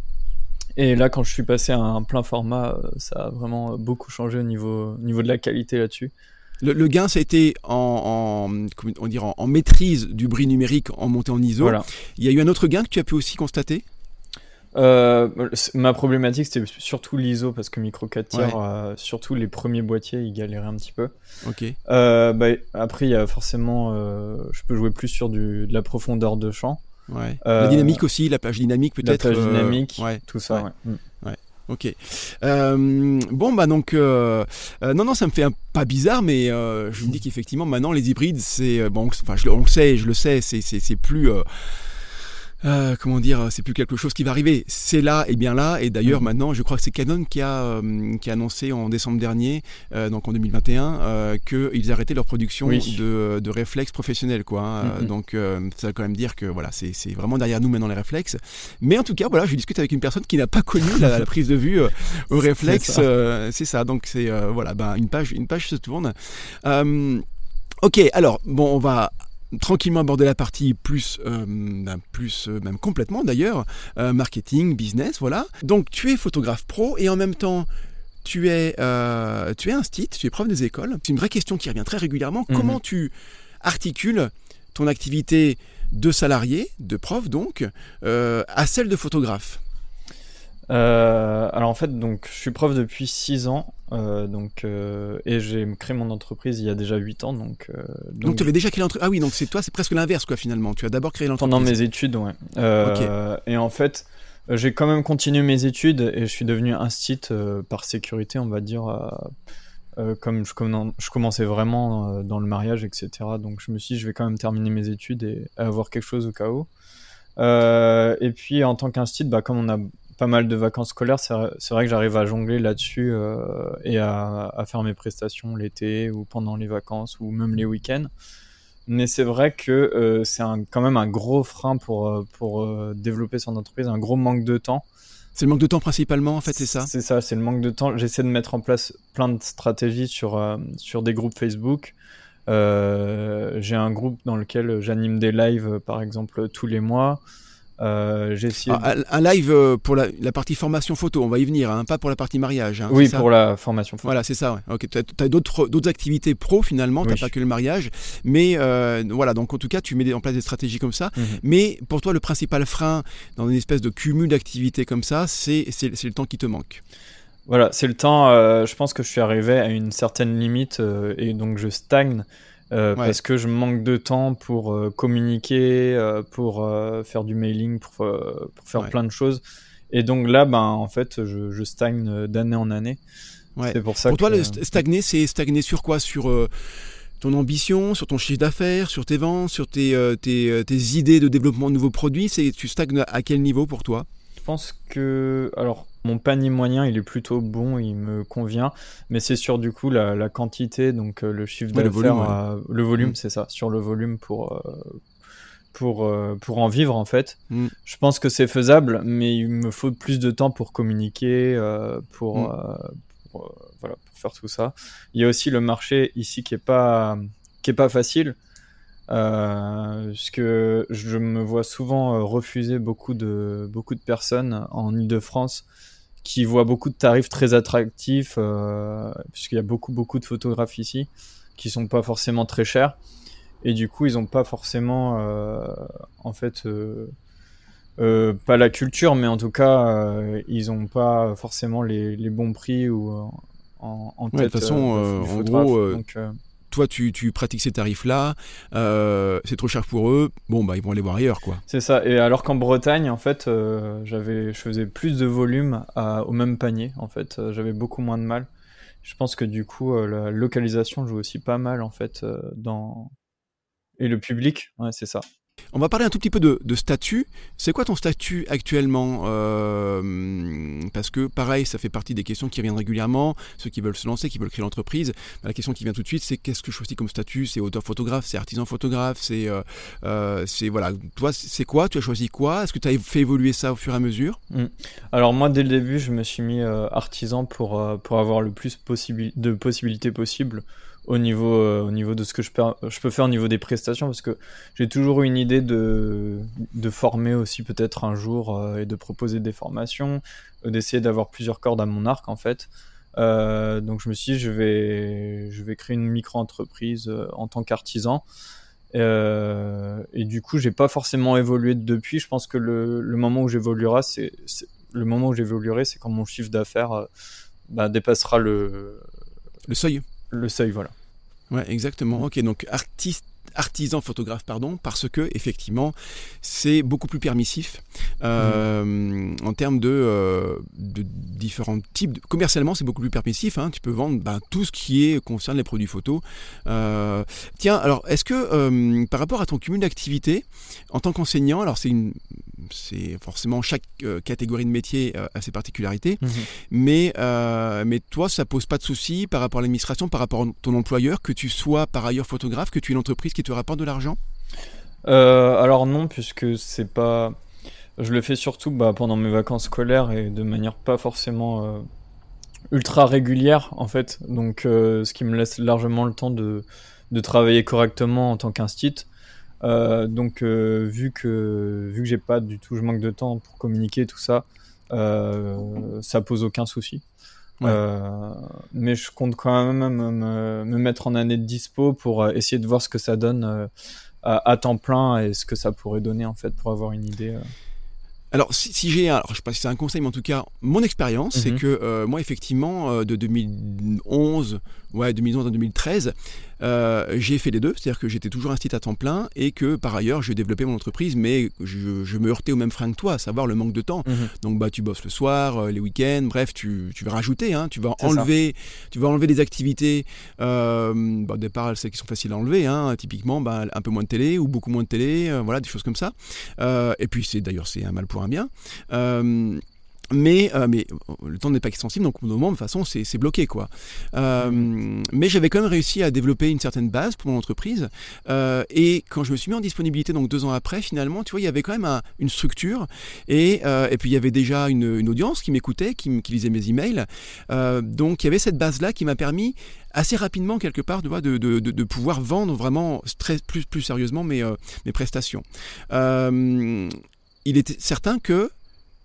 Et là, quand je suis passé à un plein format, euh, ça a vraiment beaucoup changé au niveau, niveau de la qualité là-dessus. Le, gain, ça a été en, on dirait, en, maîtrise du bris numérique en montée en ISO. Il y a eu un autre gain que tu as pu aussi constater? Euh, ma problématique c'était surtout l'ISO parce que micro 4 tiers, euh, surtout les premiers boîtiers, ils galéraient un petit peu. Ok. Euh, bah, après, il y a forcément, je peux jouer plus sur du, de la profondeur de champ. Ouais. la dynamique aussi, la page dynamique peut-être. La page dynamique, tout ça. Ouais. Mm. Ok. bon bah donc non non ça me fait un pas bizarre mais je me dis qu'effectivement maintenant les hybrides c'est bon enfin je, on le sait je le sais c'est c'est plus euh, comment dire, c'est plus quelque chose qui va arriver. C'est là et bien là. Et d'ailleurs, mhm. maintenant, je crois que c'est Canon qui a, euh, qui a annoncé en décembre dernier, euh, donc en 2021, euh, qu'ils arrêtaient leur production de, de réflexes professionnels. Quoi, hein. mhm. Donc, ça veut quand même dire que voilà, c'est vraiment derrière nous maintenant les réflexes. Mais en tout cas, voilà, je discute avec une personne qui n'a pas connu la, prise de vue au réflexe. C'est ça. Donc, c'est voilà, ben, une page, une page se tourne. ok, alors bon, on va tranquillement aborder la partie plus, euh, ben, plus euh, même complètement d'ailleurs, euh, marketing, business, voilà. Donc tu es photographe pro et en même temps tu es, tu es un site, tu es prof des écoles. C'est une vraie question qui revient très régulièrement. Mhm. Comment tu articules ton activité de salarié, de prof donc, à celle de photographe? Euh, alors en fait, donc je suis prof depuis 6 ans, euh, donc euh, et j'ai créé mon entreprise il y a déjà 8 ans, donc. donc, tu avais déjà créé l'entreprise. Ah oui, donc c'est toi, c'est presque l'inverse quoi finalement. Tu as d'abord créé l'entreprise. Pendant mes études, ouais. Et en fait, j'ai quand même continué mes études et je suis devenu un site par sécurité, on va dire. comme je, je, commençais vraiment dans le mariage, etc. Donc je me suis dit, je vais quand même terminer mes études et avoir quelque chose au cas où. et puis en tant qu'institut, bah, comme on a pas mal de vacances scolaires, c'est vrai que j'arrive à jongler là-dessus euh, et à, faire mes prestations l'été ou pendant les vacances ou même les week-ends. Mais c'est vrai que euh, c'est quand même un gros frein pour, euh, pour développer son entreprise, un gros manque de temps. C'est le manque de temps principalement, en fait, c'est ça? C'est ça, c'est le manque de temps. J'essaie de mettre en place plein de stratégies sur, sur des groupes Facebook. j'ai un groupe dans lequel j'anime des lives, par exemple, tous les mois. Euh, j'ai essayé ah, un live euh, pour la, partie formation photo, on va y venir, hein, pas pour la partie mariage. Hein, oui, pour la formation photo. Voilà, c'est ça. Ouais. Ok, tu as, d'autres activités pro finalement, tu n'as pas que le mariage, mais euh, voilà. Donc en tout cas, tu mets en place des stratégies comme ça. Mhm. Mais pour toi, le principal frein dans une espèce de cumul d'activités comme ça, c'est le temps qui te manque. Voilà, c'est le temps. je pense que je suis arrivé à une certaine limite et donc je stagne. Euh, parce que je manque de temps pour euh, communiquer, euh, pour faire du mailing, pour, pour faire plein de choses. Et donc là, ben, en fait, je, je stagne d'année en année. C'est pour ça. Pour toi, le stagner, c'est stagner sur quoi? Sur ton ambition, sur ton chiffre d'affaires, sur tes ventes, sur tes, tes, tes, idées de développement de nouveaux produits? C'est tu stagnes à quel niveau pour toi? Je pense que alors mon panier moyen, il est plutôt bon, il me convient, mais c'est sur du coup la, quantité, donc euh, le chiffre d'affaires, le volume, le volume mm. c'est ça, sur le volume pour euh, pour euh, pour en vivre en fait. Mm. Je pense que c'est faisable, mais il me faut plus de temps pour communiquer, pour, mm. pour, voilà, pour faire tout ça. Il y a aussi le marché ici qui est pas qui est pas facile. Puisque je me vois souvent refuser beaucoup de beaucoup de personnes en Ile-de-France qui voient beaucoup de tarifs très attractifs, euh, puisqu'il y a beaucoup, beaucoup de photographes ici, qui sont pas forcément très chers. Et du coup, ils n'ont pas forcément, euh, en fait, euh, pas la culture, mais en tout cas, ils n'ont pas forcément les, les, bons prix ou en, en tête. de toute façon, en gros, toi tu, pratiques ces tarifs-là, euh, c'est trop cher pour eux, bon bah ils vont aller voir ailleurs quoi. C'est ça. Et alors qu'en Bretagne en fait, euh, j'avais, je faisais plus de volume au même panier en fait, euh, j'avais beaucoup moins de mal. Je pense que du coup la localisation joue aussi pas mal en fait dans et le public, ouais c'est ça. On va parler un tout petit peu de, statut. C'est quoi ton statut actuellement euh, Parce que pareil, ça fait partie des questions qui reviennent régulièrement. Ceux qui veulent se lancer, qui veulent créer l'entreprise, la question qui vient tout de suite, c'est qu'est-ce que je choisis comme statut? C'est auteur photographe, c'est artisan photographe, c'est euh, euh, voilà. Toi, c'est quoi? Tu as choisi quoi? Est-ce que tu as fait évoluer ça au fur et à mesure? Mmh. Alors moi, dès le début, je me suis mis artisan pour pour avoir le plus de possibilités possibles au niveau, euh, au niveau de ce que je peux, je peux faire au niveau des prestations, parce que j'ai toujours eu une idée de, de former aussi peut-être un jour euh, et de proposer des formations, euh, d'essayer d'avoir plusieurs cordes à mon arc en fait. donc je me suis dit, je vais, je vais créer une micro-entreprise en tant qu'artisan. et du coup, j'ai pas forcément évolué depuis. Je pense que le, le moment où j'évoluera, c'est le moment où j'évoluerai, c'est quand mon chiffre d'affaires bah, dépassera le le seuil. Le seuil, voilà. Ouais, exactement. Ok, donc artiste artisan photographe pardon parce que effectivement c'est beaucoup plus permissif euh, en termes de, euh, différents types commercialement c'est beaucoup plus permissif hein. tu peux vendre ben, tout ce qui est concerne les produits photos euh, tiens alors est-ce que par rapport à ton cumul d'activités en tant qu'enseignant alors c'est une c'est forcément chaque euh, catégorie de métier euh, a ses particularités. Mhm. Mais, euh, mais toi, ça pose pas de souci par rapport à l'administration, par rapport à ton employeur, que tu sois par ailleurs photographe, que tu aies une entreprise qui te rapporte de l'argent? Alors non, puisque c'est pas. Je le fais surtout bah, pendant mes vacances scolaires et de manière pas forcément ultra régulière en fait. Donc ce qui me laisse largement le temps de, de travailler correctement en tant qu'instit. Euh, donc euh, vu que vu que j'ai pas du tout, je manque de temps pour communiquer tout ça, euh, ça pose aucun souci. mais je compte quand même me, me, mettre en année de dispo pour essayer de voir ce que ça donne à, temps plein et ce que ça pourrait donner en fait pour avoir une idée. Alors, si, j'ai, alors je sais pas si c'est un conseil, mais en tout cas, mon expérience, c'est mhm. que moi, effectivement, de 2011, ouais, 2011 à 2013, euh, j'ai fait les deux, c'est-à-dire que j'étais toujours un site à temps plein et que par ailleurs j'ai développé mon entreprise, mais je, me heurtais au même frein que toi, à savoir le manque de temps. Mhm. Donc bah tu bosses le soir, euh, les week-ends, bref, tu, tu vas rajouter, hein, tu vas enlever, tu vas enlever des activités. Euh, bah, au départ, celles qui sont faciles à enlever, hein, typiquement bah, un peu moins de télé ou beaucoup moins de télé, voilà, des choses comme ça. et puis c'est d'ailleurs c'est un mal pour un bien. Mais, euh, mais le temps n'est pas extensible, donc au moment, de toute façon, c'est bloqué. quoi. Euh, mais j'avais quand même réussi à développer une certaine base pour mon entreprise. Euh, et quand je me suis mis en disponibilité, donc deux ans après, finalement, tu vois, il y avait quand même une structure. Et, et puis, il y avait déjà une, audience qui m'écoutait, qui, qui, lisait mes emails. donc, il y avait cette base-là qui m'a permis assez rapidement, quelque part, de, de, de, de pouvoir vendre vraiment très, plus, plus sérieusement mes, mes prestations. il était certain que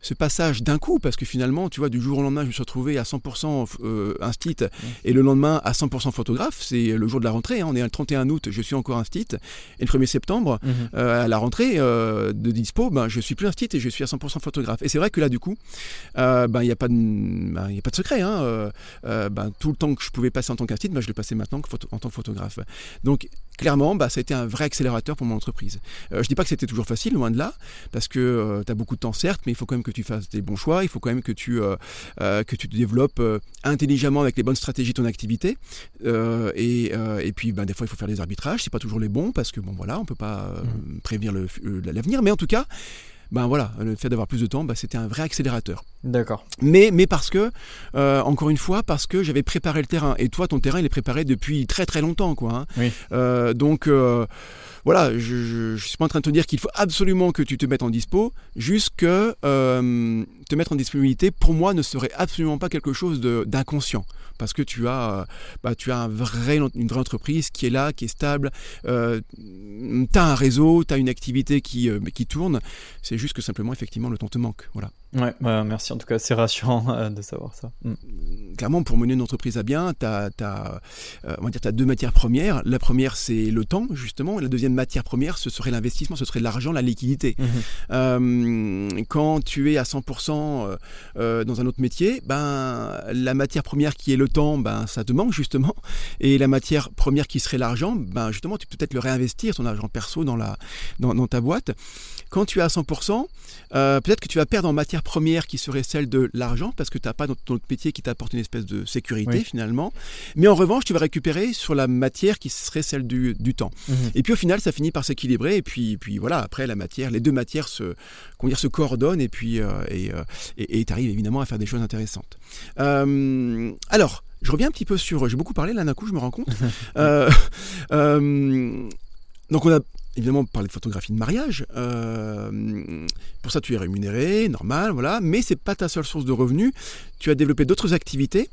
ce passage d'un coup, parce que finalement, tu vois, du jour au lendemain, je me suis retrouvé à 100% euh, instit et le lendemain à 100% photographe. C'est le jour de la rentrée, hein. on est le 31 août, je suis encore instit. Et le 1er septembre, mhm. euh, à la rentrée euh, de dispo, ben, je suis plus instit et je suis à 100% photographe. Et c'est vrai que là, du coup, ben, il n'y a, pas de, ben, a pas de secret. Hein. Ben, tout le temps que je pouvais passer en tant qu'instit, ben, je le passais maintenant en tant que photographe. Donc, clairement, bah, ça a été un vrai accélérateur pour mon entreprise. Euh, je dis pas que c'était toujours facile, loin de là, parce que euh, tu as beaucoup de temps, certes, mais il faut quand même que tu fasses des bons choix, il faut quand même que tu, euh, que tu te développes intelligemment avec les bonnes stratégies de ton activité. Et, et, puis, ben, des fois, il faut faire des arbitrages, c'est pas toujours les bons, parce que, bon, voilà, on peut pas mmh. prévenir l'avenir, mais en tout cas, ben voilà, le fait d'avoir plus de temps, ben c'était un vrai accélérateur. D'accord. Mais, mais parce que, euh, encore une fois, parce que j'avais préparé le terrain. Et toi, ton terrain, il est préparé depuis très très longtemps, quoi. Hein. Oui. Euh, donc, euh, voilà, je ne suis pas en train de te dire qu'il faut absolument que tu te mettes en dispo, juste que te mettre en disponibilité, pour moi, ne serait absolument pas quelque chose d'inconscient. Parce que tu as, bah, tu as une vraie entreprise qui est là, qui est stable, tu as un réseau, tu as une activité qui, qui tourne. C'est juste que simplement, effectivement, le temps te manque. Voilà. Ouais, bah, merci en tout cas, c'est rassurant euh, de savoir ça. Mm. Clairement, pour mener une entreprise à bien, tu as, euh, as, deux matières premières. La première, c'est le temps, justement. Et la deuxième matière première, ce serait l'investissement, ce serait l'argent, la liquidité. Mm-hmm. Euh, quand tu es à 100% dans un autre métier, ben, la matière première qui est le temps, ben, ça te manque justement. Et la matière première qui serait l'argent, ben, justement, tu peux peut-être le réinvestir, ton argent perso, dans, la, dans, dans ta boîte. Quand tu es à 100%, peut-être que tu vas perdre en matière première qui serait celle de l'argent, parce que tu n'as pas dans ton métier qui t'apporte une espèce de sécurité finalement. Mais en revanche, tu vas récupérer sur la matière qui serait celle du, temps. Mhm. Et puis au final, ça finit par s'équilibrer. Et puis, puis voilà, après la matière, les deux matières se, dire, se coordonnent et puis euh, euh, et tu arrives évidemment à faire des choses intéressantes. Euh, alors, je reviens un petit peu sur. J'ai beaucoup parlé là d'un coup, je me rends compte. donc on a évidemment parler de photographie de mariage. Euh, pour ça, tu es rémunéré, normal, voilà. Mais c'est pas ta seule source de revenus. Tu as développé d'autres activités.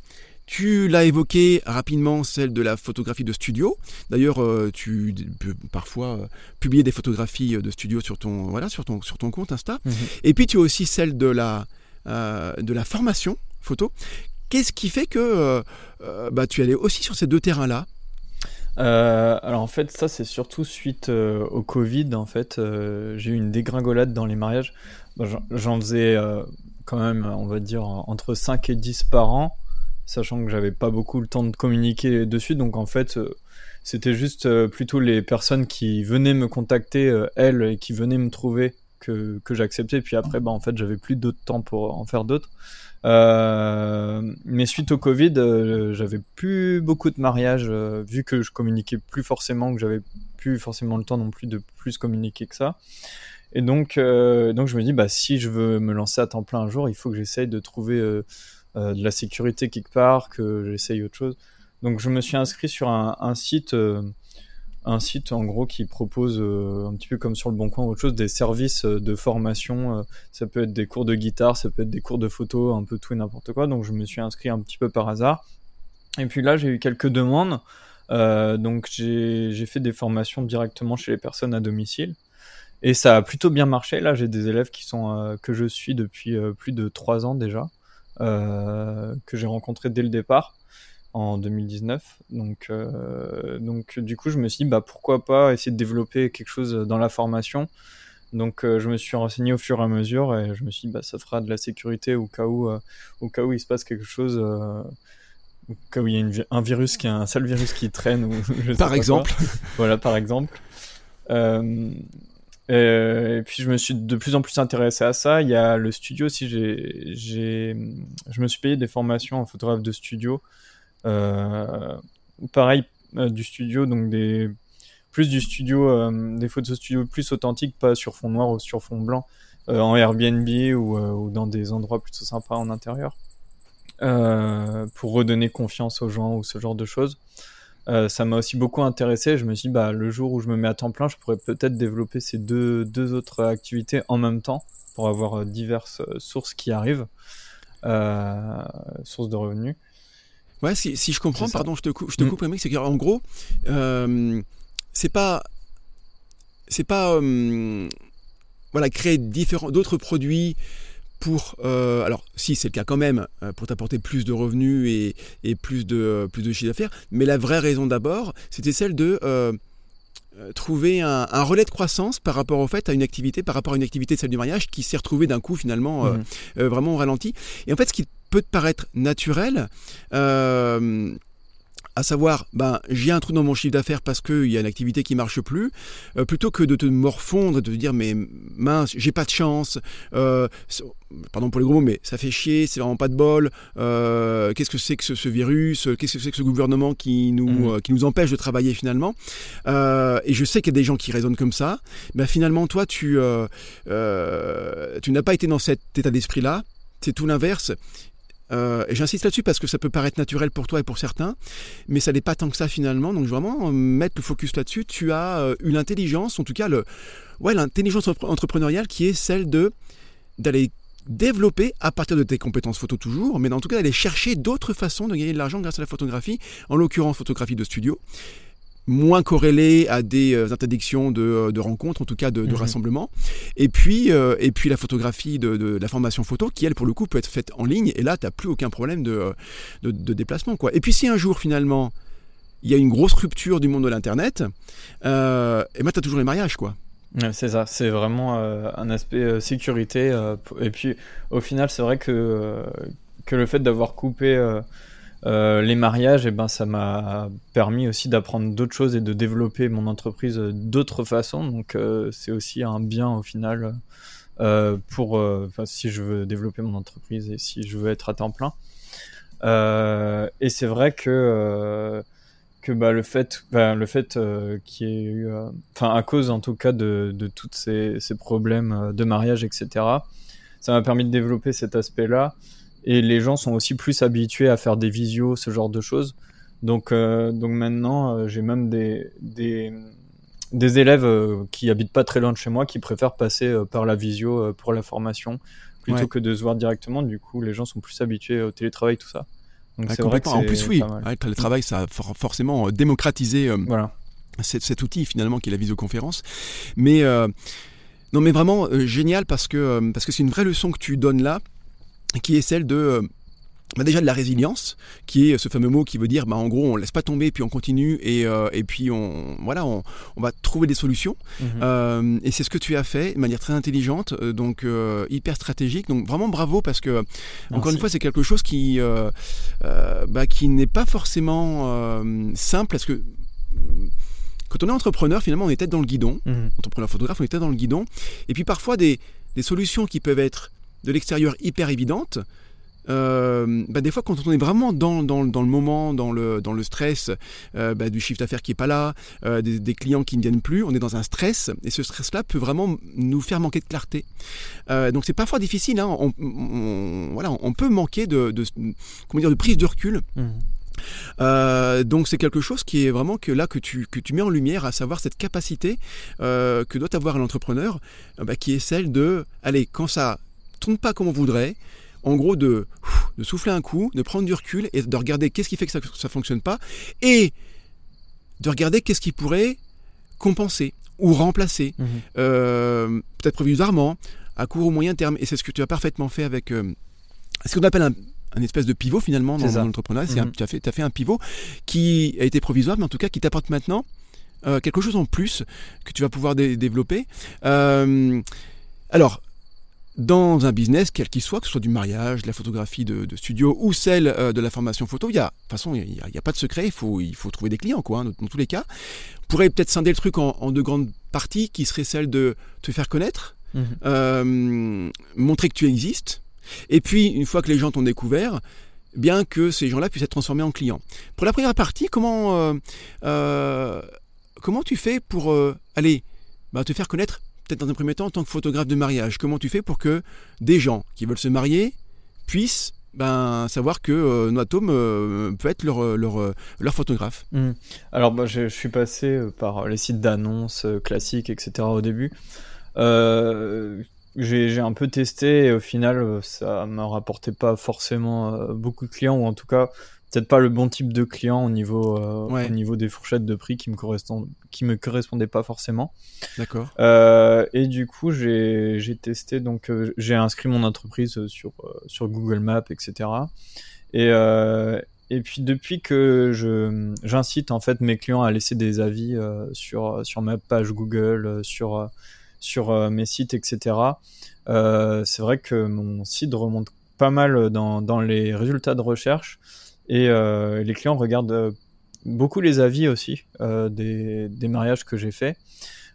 Tu l'as évoqué rapidement, celle de la photographie de studio. D'ailleurs, euh, tu peux parfois euh, publier des photographies de studio sur ton, voilà, sur ton, sur ton compte Insta. Mhm. Et puis, tu as aussi celle de la, de la formation photo. Qu'est-ce qui fait que bah, tu allais aussi sur ces deux terrains-là? Euh, alors en fait, ça c'est surtout suite euh, au Covid. En fait, euh, j'ai eu une dégringolade dans les mariages. J'en faisais quand même, on va dire, entre 5 et 10 par an, sachant que j'avais pas beaucoup le temps de communiquer dessus. Donc en fait, c'était juste plutôt les personnes qui venaient me contacter, elles, et qui venaient me trouver que, que j'acceptais. Puis après, bah, en fait, j'avais plus d'autres temps pour en faire d'autres. Euh, mais suite au Covid, euh, j'avais plus beaucoup de mariages, euh, vu que je communiquais plus forcément, que j'avais plus forcément le temps non plus de plus communiquer que ça. Et donc, donc je me dis, bah, si je veux me lancer à temps plein un jour, il faut que j'essaye de trouver de la sécurité quelque part, que j'essaye autre chose. Donc je me suis inscrit sur un, un site un site en gros qui propose euh, un petit peu comme sur le Bon Coin autre chose des services euh, de formation. Euh, ça peut être des cours de guitare, ça peut être des cours de photo, un peu tout et n'importe quoi. Donc je me suis inscrit un petit peu par hasard. Et puis là j'ai eu quelques demandes. donc j'ai fait des formations directement chez les personnes à domicile. Et ça a plutôt bien marché. Là j'ai des élèves qui sont que je suis depuis plus de trois ans déjà, que j'ai rencontrés dès le départ en 2019. Donc, euh, donc du coup, je me suis dit, bah, pourquoi pas essayer de développer quelque chose dans la formation. Donc, euh, je me suis renseigné au fur et à mesure et je me suis dit, bah, ça fera de la sécurité au cas où, euh, au cas où il se passe quelque chose, au cas où il y a un virus, qui un sale virus qui traîne. Ou, par exemple. voilà, par exemple. et puis je me suis de plus en plus intéressé à ça. Il y a le studio aussi. J'ai, je me suis payé des formations en photographe de studio pareil, euh, du studio, donc des plus du studio, euh, des photos studio plus authentiques, pas sur fond noir ou sur fond blanc, en Airbnb ou, dans des endroits plutôt sympas en intérieur pour redonner confiance aux gens ou ce genre de choses. ça m'a aussi beaucoup intéressé. Je me suis dit, bah, le jour où je me mets à temps plein, je pourrais peut-être développer ces deux, deux autres activités en même temps pour avoir diverses sources qui arrivent, sources de revenus. Ouais, si, si je comprends, pardon, je te, coupe, je te mm. coupe, c'est qu'en gros, euh, c'est pas, c'est pas, euh, voilà, créer d'autres produits pour, euh, alors si c'est le cas quand même, pour t'apporter plus de revenus et, et, plus de plus de chiffre d'affaires, mais la vraie raison d'abord, c'était celle de trouver un, un, relais de croissance par rapport au fait à une activité, par rapport à une activité celle du mariage qui s'est retrouvée d'un coup finalement mm. vraiment au ralenti. Et en fait, ce qui peut te paraître naturel. Euh, à savoir, ben, j'ai un trou dans mon chiffre d'affaires parce qu'il y a une activité qui marche plus, euh, plutôt que de te morfondre et de te dire, mais mince, j'ai pas de chance, euh, pardon pour les gros mots, mais ça fait chier, c'est vraiment pas de bol, qu'est-ce que c'est que ce, virus, qu'est-ce que c'est que ce gouvernement qui nous, mmh. qui nous empêche de travailler finalement? et je sais qu'il y a des gens qui raisonnent comme ça, ben, finalement, toi, tu, tu n'as pas été dans cet état d'esprit-là, c'est tout l'inverse. Euh, j'insiste là-dessus parce que ça peut paraître naturel pour toi et pour certains, mais ça n'est pas tant que ça finalement. Donc vraiment euh, mettre le focus là-dessus. Tu as euh, une intelligence, en tout cas ouais, l'intelligence entrepreneuriale qui est celle de d'aller développer à partir de tes compétences photo toujours, mais en tout cas d'aller chercher d'autres façons de gagner de l'argent grâce à la photographie, en l'occurrence photographie de studio moins corrélé à des euh, interdictions de, euh, de, rencontres, en tout cas de, de mhm. rassemblements. Et puis, euh, et puis la photographie de, de, la formation photo, qui elle pour le coup peut être faite en ligne. Et là, tu n'as plus aucun problème de, de, déplacement. Quoi. Et puis si un jour finalement il y a une grosse rupture du monde de l'internet, euh, et ben tu as toujours les mariages quoi. c'est ça, c'est vraiment un aspect sécurité. et puis au final, c'est vrai que, que le fait d'avoir coupé euh, les mariages, eh ben, ça m'a permis aussi d'apprendre d'autres choses et de développer mon entreprise d'autres façons. Donc, euh, c'est aussi un bien au final euh, pour si je veux développer mon entreprise et si je veux être à temps plein. et c'est vrai que que bah, le fait, bah, le fait qu'il y ait eu, enfin à cause en tout cas de, de tous ces, ces, problèmes de mariage, etc. Ça m'a permis de développer cet aspect-là et les gens sont aussi plus habitués à faire des visios, ce genre de choses. Donc, euh, donc maintenant, euh, j'ai même des, des, des élèves euh, qui habitent pas très loin de chez moi qui préfèrent passer par la visio pour la formation plutôt que de se voir directement. Du coup, les gens sont plus habitués au télétravail, tout ça. Donc c'est vrai que en plus, oui, le télétravail, ça a forcément démocratisé voilà. cet, cet, outil finalement qui est la visioconférence. Mais non, mais vraiment génial parce que parce que c'est une vraie leçon que tu donnes là qui est celle de euh, bah déjà de la résilience, qui est ce fameux mot qui veut dire, bah en gros, on laisse pas tomber, puis on continue, et, euh, et puis on, voilà, on, on, va trouver des solutions. Mhm. Euh, et c'est ce que tu as fait de manière très intelligente, donc hyper stratégique. Donc vraiment bravo parce que encore une fois, c'est quelque chose qui, bah, qui n'est pas forcément simple, parce que quand on est entrepreneur, finalement, on est tête dans le guidon. Mhm. Entrepreneur photographe, on est tête dans le guidon. Et puis parfois des, des solutions qui peuvent être de l'extérieur hyper évidente, euh, bah, des fois quand on est vraiment dans, dans, dans, le moment, dans le, dans le stress euh, bah, du chiffre d'affaires qui est pas là, euh, des, clients qui ne viennent plus, on est dans un stress et ce stress-là peut vraiment nous faire manquer de clarté. donc c'est parfois difficile, hein, on, voilà, on peut manquer de, de, comment dire, de prise de recul. Mmh. donc c'est quelque chose qui est vraiment que là que tu, que tu mets en lumière, à savoir cette capacité que doit avoir un entrepreneur, bah, qui est celle de, allez, quand ça tourne pas comme on voudrait, en gros de, de, souffler un coup, de prendre du recul et de regarder qu'est-ce qui fait que ça ne fonctionne pas et de regarder qu'est-ce qui pourrait compenser ou remplacer, mhm. euh, peut-être provisoirement, à court ou moyen terme. Et c'est ce que tu as parfaitement fait avec euh, ce qu'on appelle un, espèce de pivot finalement dans, l'entrepreneuriat. Mhm. Tu as, fait, as fait un pivot qui a été provisoire, mais en tout cas qui t'apporte maintenant euh, quelque chose en plus que tu vas pouvoir développer. alors, dans un business, quel qu'il soit, que ce soit du mariage, de la photographie de, studio ou celle euh, de la formation photo, il y a, de toute façon, il n'y a, pas de secret, il faut, il faut trouver des clients, quoi, hein, dans, tous les cas. On pourrait peut-être scinder le truc en, deux grandes parties, qui serait celle de te faire connaître, mhm. euh, montrer que tu existes, et puis, une fois que les gens t'ont découvert, bien que ces gens-là puissent être transformés en clients. Pour la première partie, comment, euh, comment tu fais pour aller bah, te faire connaître un premier en tant que photographe de mariage, comment tu fais pour que des gens qui veulent se marier puissent ben, savoir que euh, Noatom euh, peut être leur, leur, leur photographe? Hmm. Alors, je, suis passé par les sites d'annonces classiques, etc. au début. j'ai un peu testé et au final, ça ne rapportait pas forcément beaucoup de clients, ou en tout cas, peut-être pas le bon type de client au niveau, euh, au niveau des fourchettes de prix qui me correspondent, qui me correspondaient pas forcément. D'accord. Euh, et du coup, j'ai, testé, donc euh, j'ai inscrit mon entreprise sur, sur Google Maps, etc. Et, et puis depuis que j'incite en fait mes clients à laisser des avis sur, sur ma page Google, sur, sur mes sites, etc. c'est vrai que mon site remonte pas mal dans, dans les résultats de recherche. Et euh, les clients regardent euh, beaucoup les avis aussi euh, des, des, mariages que j'ai faits.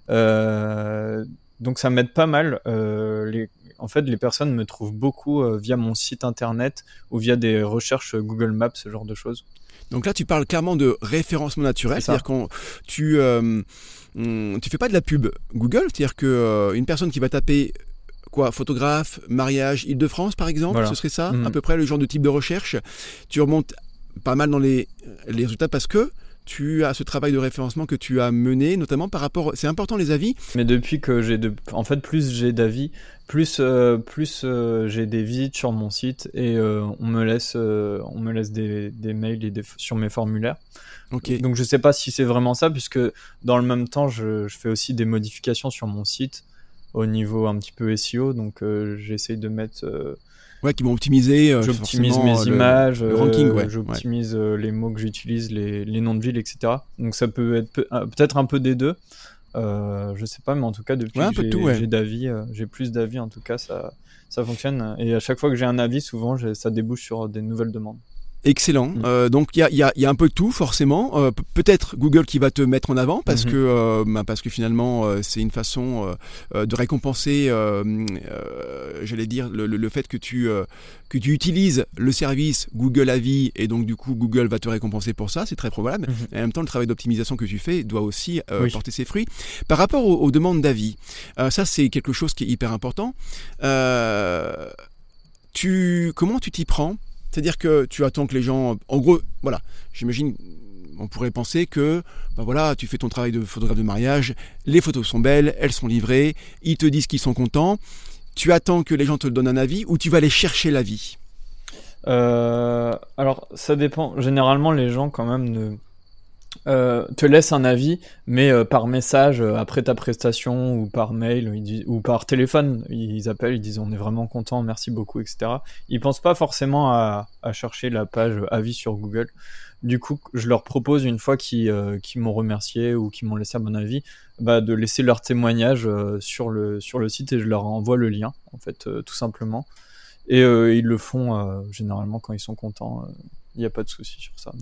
donc ça m'aide pas mal. Les, en fait, les personnes me trouvent beaucoup via mon site internet ou via des recherches Google Maps, ce genre de choses. Donc là, tu parles clairement de référencement naturel, c'est-à-dire qu'on tu euh, tu fais pas de la pub Google, c'est-à-dire que une personne qui va taper quoi photographe, mariage, Île-de-France par exemple, ce serait ça, mmh. à peu près le genre de type de recherche. Tu remontes pas mal dans les, les résultats parce que tu as ce travail de référencement que tu as mené, notamment par rapport. C'est important les avis. Mais depuis que j'ai de, en fait, plus j'ai d'avis, plus euh, plus euh, j'ai des visites sur mon site et euh, on me laisse on me laisse des, des mails et des, sur mes formulaires. Donc je sais pas si c'est vraiment ça puisque dans le même temps je, je, fais aussi des modifications sur mon site au niveau un petit peu SEO. Donc j'essaye de mettre Ouais, qui vont optimiser. Euh, j'optimise mes images, le ranking, ouais. j'optimise euh, les mots que j'utilise, les, les, noms de villes, etc. Donc ça peut être euh, peut-être un peu des deux. Euh, je sais pas, mais en tout cas, depuis que j'ai d'avis, j'ai plus d'avis, en tout cas, ça, ça fonctionne. Et à chaque fois que j'ai un avis, souvent, ça débouche sur des nouvelles demandes. Excellent. Mm. Euh, donc il y a, y, a, y a, un peu de tout forcément. Euh, peut-être Google qui va te mettre en avant parce mm-hmm. que euh, bah, parce que finalement euh, c'est une façon euh, de récompenser, j'allais dire le, le, fait que tu que tu utilises le service Google Avis et donc du coup Google va te récompenser pour ça. C'est très probable. Mm-hmm. Et en même temps le travail d'optimisation que tu fais doit aussi porter ses fruits. Par rapport aux, aux demandes d'avis, ça c'est quelque chose qui est hyper important. tu comment tu t'y prends? C'est-à-dire que tu attends que les gens, en gros, voilà, j'imagine, on pourrait penser que, ben voilà, tu fais ton travail de photographe de mariage, les photos sont belles, elles sont livrées, ils te disent qu'ils sont contents. Tu attends que les gens te donnent un avis ou tu vas aller chercher l'avis? Euh, Alors, ça dépend. Généralement, les gens, quand même, ne euh, te laisse un avis, mais euh, par message euh, après ta prestation ou par mail ou par téléphone, ils appellent, ils disent on est vraiment content, merci beaucoup, etc. Ils pensent pas forcément à, chercher la page avis sur Google. Du coup, je leur propose une fois qu'ils m'ont remercié ou qu'ils m'ont laissé un bon avis, bah, de laisser leur témoignage sur le sur le site et je leur envoie le lien, en fait, tout simplement. Et ils le font généralement quand ils sont contents. Il n'y a pas de souci sur ça.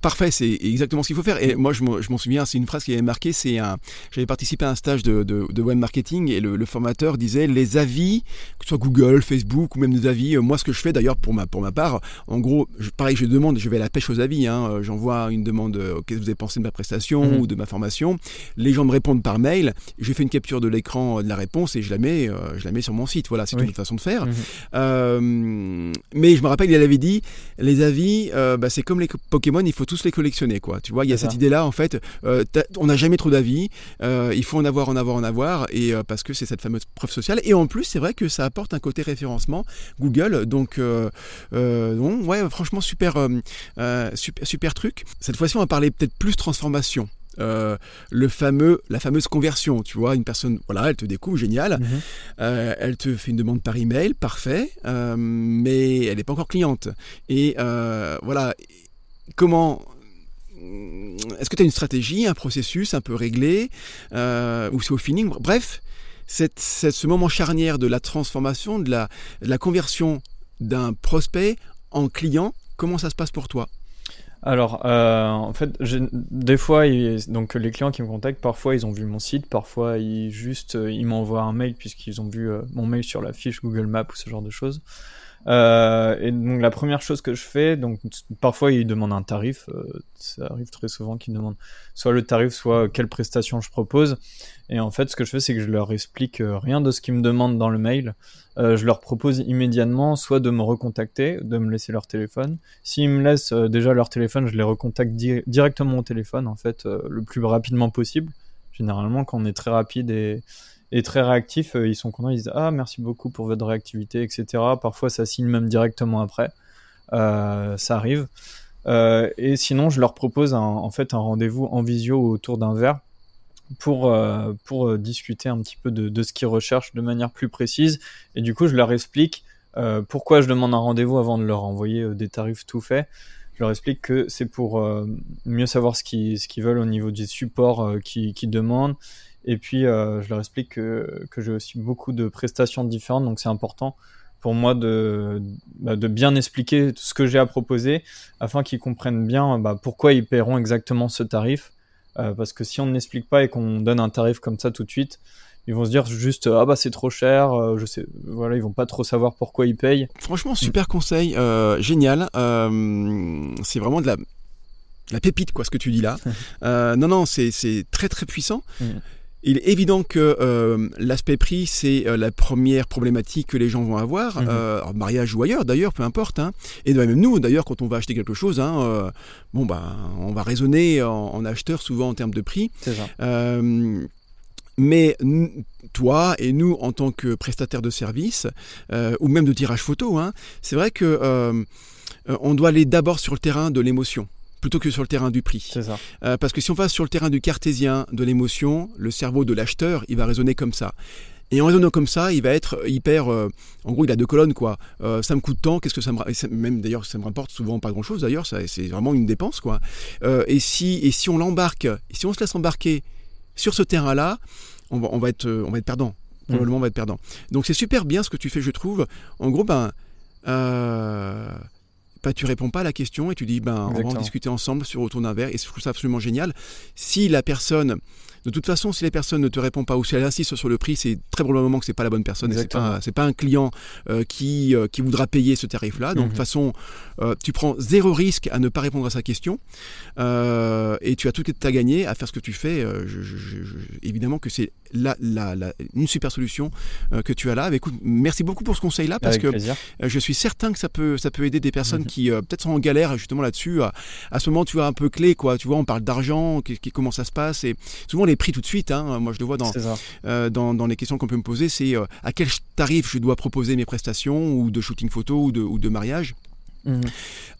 Parfait, c'est exactement ce qu'il faut faire. Et moi, je m'en souviens, c'est une phrase qui avait marqué. C'est un, j'avais participé à un stage de, de, web marketing et le, formateur disait les avis, que ce soit Google, Facebook ou même des avis. Euh, moi, ce que je fais d'ailleurs pour ma pour ma part, en gros, je, pareil, je demande, je vais à la pêche aux avis. Hein, euh, J'envoie une demande. Euh, qu'est-ce que vous avez pensé de ma prestation mhm. ou de ma formation Les gens me répondent par mail. Je fais une capture de l'écran de la réponse et je la mets, je la mets sur mon site. Voilà, c'est une façon de faire. Mhm. mais je me rappelle, il avait dit les avis, bah, c'est comme les Pokémon, il faut tous les collectionner, quoi. Tu vois, il y a cette idée-là, en fait, euh, on n'a jamais trop d'avis, euh, il faut en avoir, en avoir, en avoir, et euh, parce que c'est cette fameuse preuve sociale. Et en plus, c'est vrai que ça apporte un côté référencement Google, donc, ouais, franchement, super, super, super truc. Cette fois-ci, on va parler peut-être plus transformation. Euh, le fameux, la fameuse conversion. Tu vois, une personne, voilà, elle te découvre, génial. Mhm. Euh, elle te fait une demande par email, parfait, euh, mais elle n'est pas encore cliente. Et voilà, comment est-ce que tu as une stratégie, un processus un peu réglé, ou c'est au feeling? Bref, ce moment charnière de la transformation, de la, conversion d'un prospect en client, comment ça se passe pour toi? Alors, euh, en fait, des fois, donc les clients qui me contactent, parfois ils ont vu mon site, parfois ils juste euh, ils m'envoient un mail puisqu'ils ont vu euh, mon mail sur la fiche Google Maps ou ce genre de choses. Euh, et donc la première chose que je fais, donc parfois ils demandent un tarif, euh, ça arrive très souvent qu'ils demandent soit le tarif, soit quelle prestation je propose. Et en fait, ce que je fais, c'est que je leur explique euh, rien de ce qu'ils me demandent dans le mail. Euh, je leur propose immédiatement soit de me recontacter, de me laisser leur téléphone. S'ils me laissent euh, déjà leur téléphone, je les recontacte di directement au téléphone, en fait, le plus rapidement possible. Généralement, quand on est très rapide et et très réactifs. Euh, ils sont contents, ils disent ah merci beaucoup pour votre réactivité, etc. Parfois ça signe même directement après, euh, ça arrive. Euh, et sinon, je leur propose en fait un rendez-vous en visio autour d'un verre pour, pour discuter un petit peu de, ce qu'ils recherchent de manière plus précise. Et du coup, je leur explique pourquoi je demande un rendez-vous avant de leur envoyer des tarifs tout faits. Je leur explique que c'est pour mieux savoir ce qu'ils ce qu'ils veulent au niveau du support qu'ils demandent et puis, euh, je leur explique que, que j'ai aussi beaucoup de prestations différentes, donc c'est important pour moi de, bah, de bien expliquer ce que j'ai à proposer afin qu'ils comprennent bien bah, pourquoi ils paieront exactement ce tarif. Euh, parce que si on n'explique pas et qu'on donne un tarif comme ça tout de suite, ils vont se dire juste ah bah c'est trop cher, euh, je sais, voilà, ils vont pas trop savoir pourquoi ils payent. Franchement, super conseil, euh, génial. Euh, c'est vraiment de la, la pépite quoi, ce que tu dis là. euh, non non, c'est c'est très très puissant. Mm. Il est évident que euh, l'aspect prix, c'est euh, la première problématique que les gens vont avoir, mhm. euh, mariage ou ailleurs d'ailleurs, peu importe. Hein. Et même nous, d'ailleurs, quand on va acheter quelque chose, hein, bon ben, on va raisonner en, en, acheteur souvent en termes de prix. mais toi et nous, en tant que prestataire de service, ou même de tirage photo, hein, c'est vrai que on doit aller d'abord sur le terrain de l'émotion plutôt que sur le terrain du prix. Ça. Euh, parce que si on va sur le terrain du cartésien, de l'émotion, le cerveau de l'acheteur, il va raisonner comme ça. Et en raisonnant comme ça, il va être hyper. Euh, en gros, il a deux colonnes, quoi. Euh, ça me coûte tant, qu'est-ce que ça me. Même d'ailleurs, ça me rapporte souvent pas grand-chose, d'ailleurs, c'est vraiment une dépense, quoi. Et, si, et si on l'embarque, si on se laisse embarquer sur ce terrain-là, on va, on, va être, on va être perdant. Mmh. Probablement, on va être perdant. Donc, c'est super bien ce que tu fais, je trouve. En gros, ben. Bah, tu réponds pas à la question et tu dis ben on va en discuter ensemble sur autour d'un verre et je trouve ça absolument génial. Si la personne de toute façon, si les personnes ne te répondent pas ou si elles insistent sur le prix, c'est très probablement que c'est pas la bonne personne. C'est pas, pas un client euh, qui euh, qui voudra payer ce tarif-là. Donc de toute mhm. façon, euh, tu prends zéro risque à ne pas répondre à sa question et tu as tout à gagner à faire ce que tu fais. Je, je, je, évidemment que c'est la, la, la, une super solution que tu as là. Mais écoute, merci beaucoup pour ce conseil-là parce Avec que plaisir. je suis certain que ça peut ça peut aider des personnes mhm. qui peut-être sont en galère justement là-dessus. À, à, ce moment, tu vois un peu clé quoi. Tu vois, on parle d'argent, qui, qui, comment ça se passe et souvent les prix tout de suite. Hein. Moi, je le vois dans, euh, dans, dans, les questions qu'on peut me poser, c'est euh, à quel tarif je dois proposer mes prestations ou de shooting photo ou de, ou de mariage. Mmh.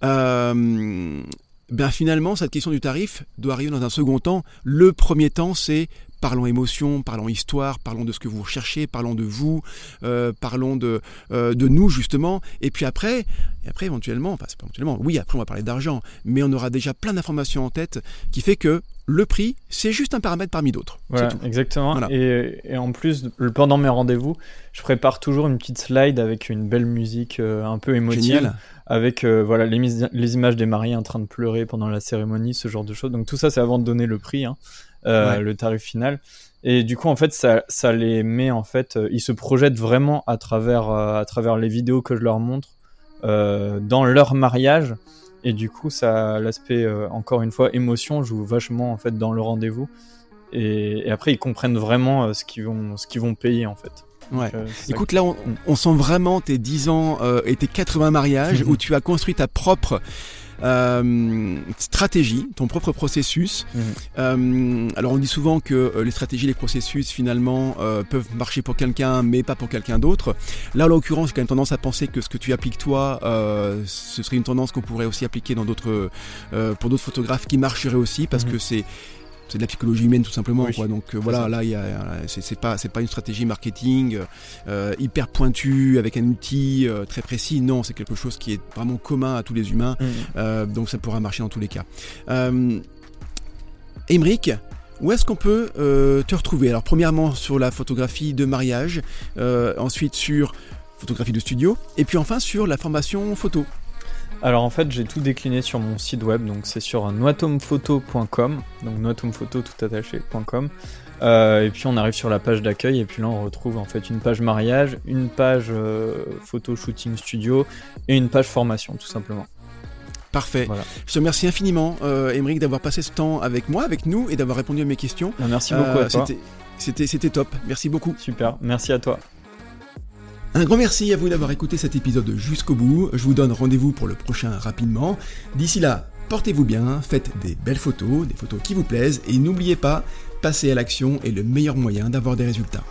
Euh, ben finalement, cette question du tarif doit arriver dans un second temps. Le premier temps, c'est parlons émotion, parlons histoire, parlons de ce que vous recherchez, parlons de vous, euh, parlons de, euh, de nous justement. Et puis après, et après éventuellement, enfin c'est pas éventuellement, oui après on va parler d'argent, mais on aura déjà plein d'informations en tête qui fait que le prix, c'est juste un paramètre parmi d'autres. Voilà, exactement. Voilà. Et, et, en plus, pendant mes rendez-vous, je prépare toujours une petite slide avec une belle musique euh, un peu émotive. Génial. Avec euh, voilà, les, les, images des mariés en train de pleurer pendant la cérémonie, ce genre de choses. Donc tout ça, c'est avant de donner le prix, hein, ouais. le tarif final. Et du coup, en fait, ça, ça les met, en fait, euh, ils se projettent vraiment à travers, euh, à travers les vidéos que je leur montre dans leur mariage et du coup ça l'aspect euh, encore une fois émotion joue vachement en fait dans le rendez-vous et, et, après ils comprennent vraiment euh, ce qu'ils vont ce qu'ils vont payer en fait Ouais. Donc, euh, Écoute, là, on, on, sent vraiment tes 10 ans euh, et tes 80 mariages où tu as construit ta propre euh, stratégie, ton propre processus. Mmh. Euh, alors on dit souvent que euh, les stratégies, les processus finalement euh, peuvent marcher pour quelqu'un mais pas pour quelqu'un d'autre. Là en l'occurrence j'ai quand même tendance à penser que ce que tu appliques toi, ce serait une tendance qu'on pourrait aussi appliquer dans d'autres, pour d'autres photographes qui marcheraient aussi parce mmh. que c'est c'est de la psychologie humaine tout simplement oui, quoi. donc euh, voilà là il y a c'est pas c'est pas une stratégie marketing euh, hyper pointue avec un outil euh, très précis non c'est quelque chose qui est vraiment commun à tous les humains mmh. donc ça pourra marcher dans tous les cas Émeric où est-ce qu'on peut euh, te retrouver? Alors premièrement sur la photographie de mariage, euh, ensuite sur photographie de studio, et puis enfin sur la formation photo. Alors en fait, j'ai tout décliné sur mon site web, donc c'est sur noatomphoto.com, donc noatomphoto tout attaché.com. et puis on arrive sur la page d'accueil et puis là on retrouve en fait une page mariage, une page photo shooting studio et une page formation tout simplement. Parfait. Je te remercie infiniment, euh, d'avoir passé ce temps avec moi, avec nous, et d'avoir répondu à mes questions. Bah, merci beaucoup à toi. C'était top. Merci beaucoup. Super. Merci à toi. Un grand merci à vous d'avoir écouté cet épisode jusqu'au bout. Je vous donne rendez-vous pour le prochain rapidement. D'ici là, portez-vous bien, faites des belles photos, des photos qui vous plaisent, et n'oubliez pas, passer à l'action est le meilleur moyen d'avoir des résultats.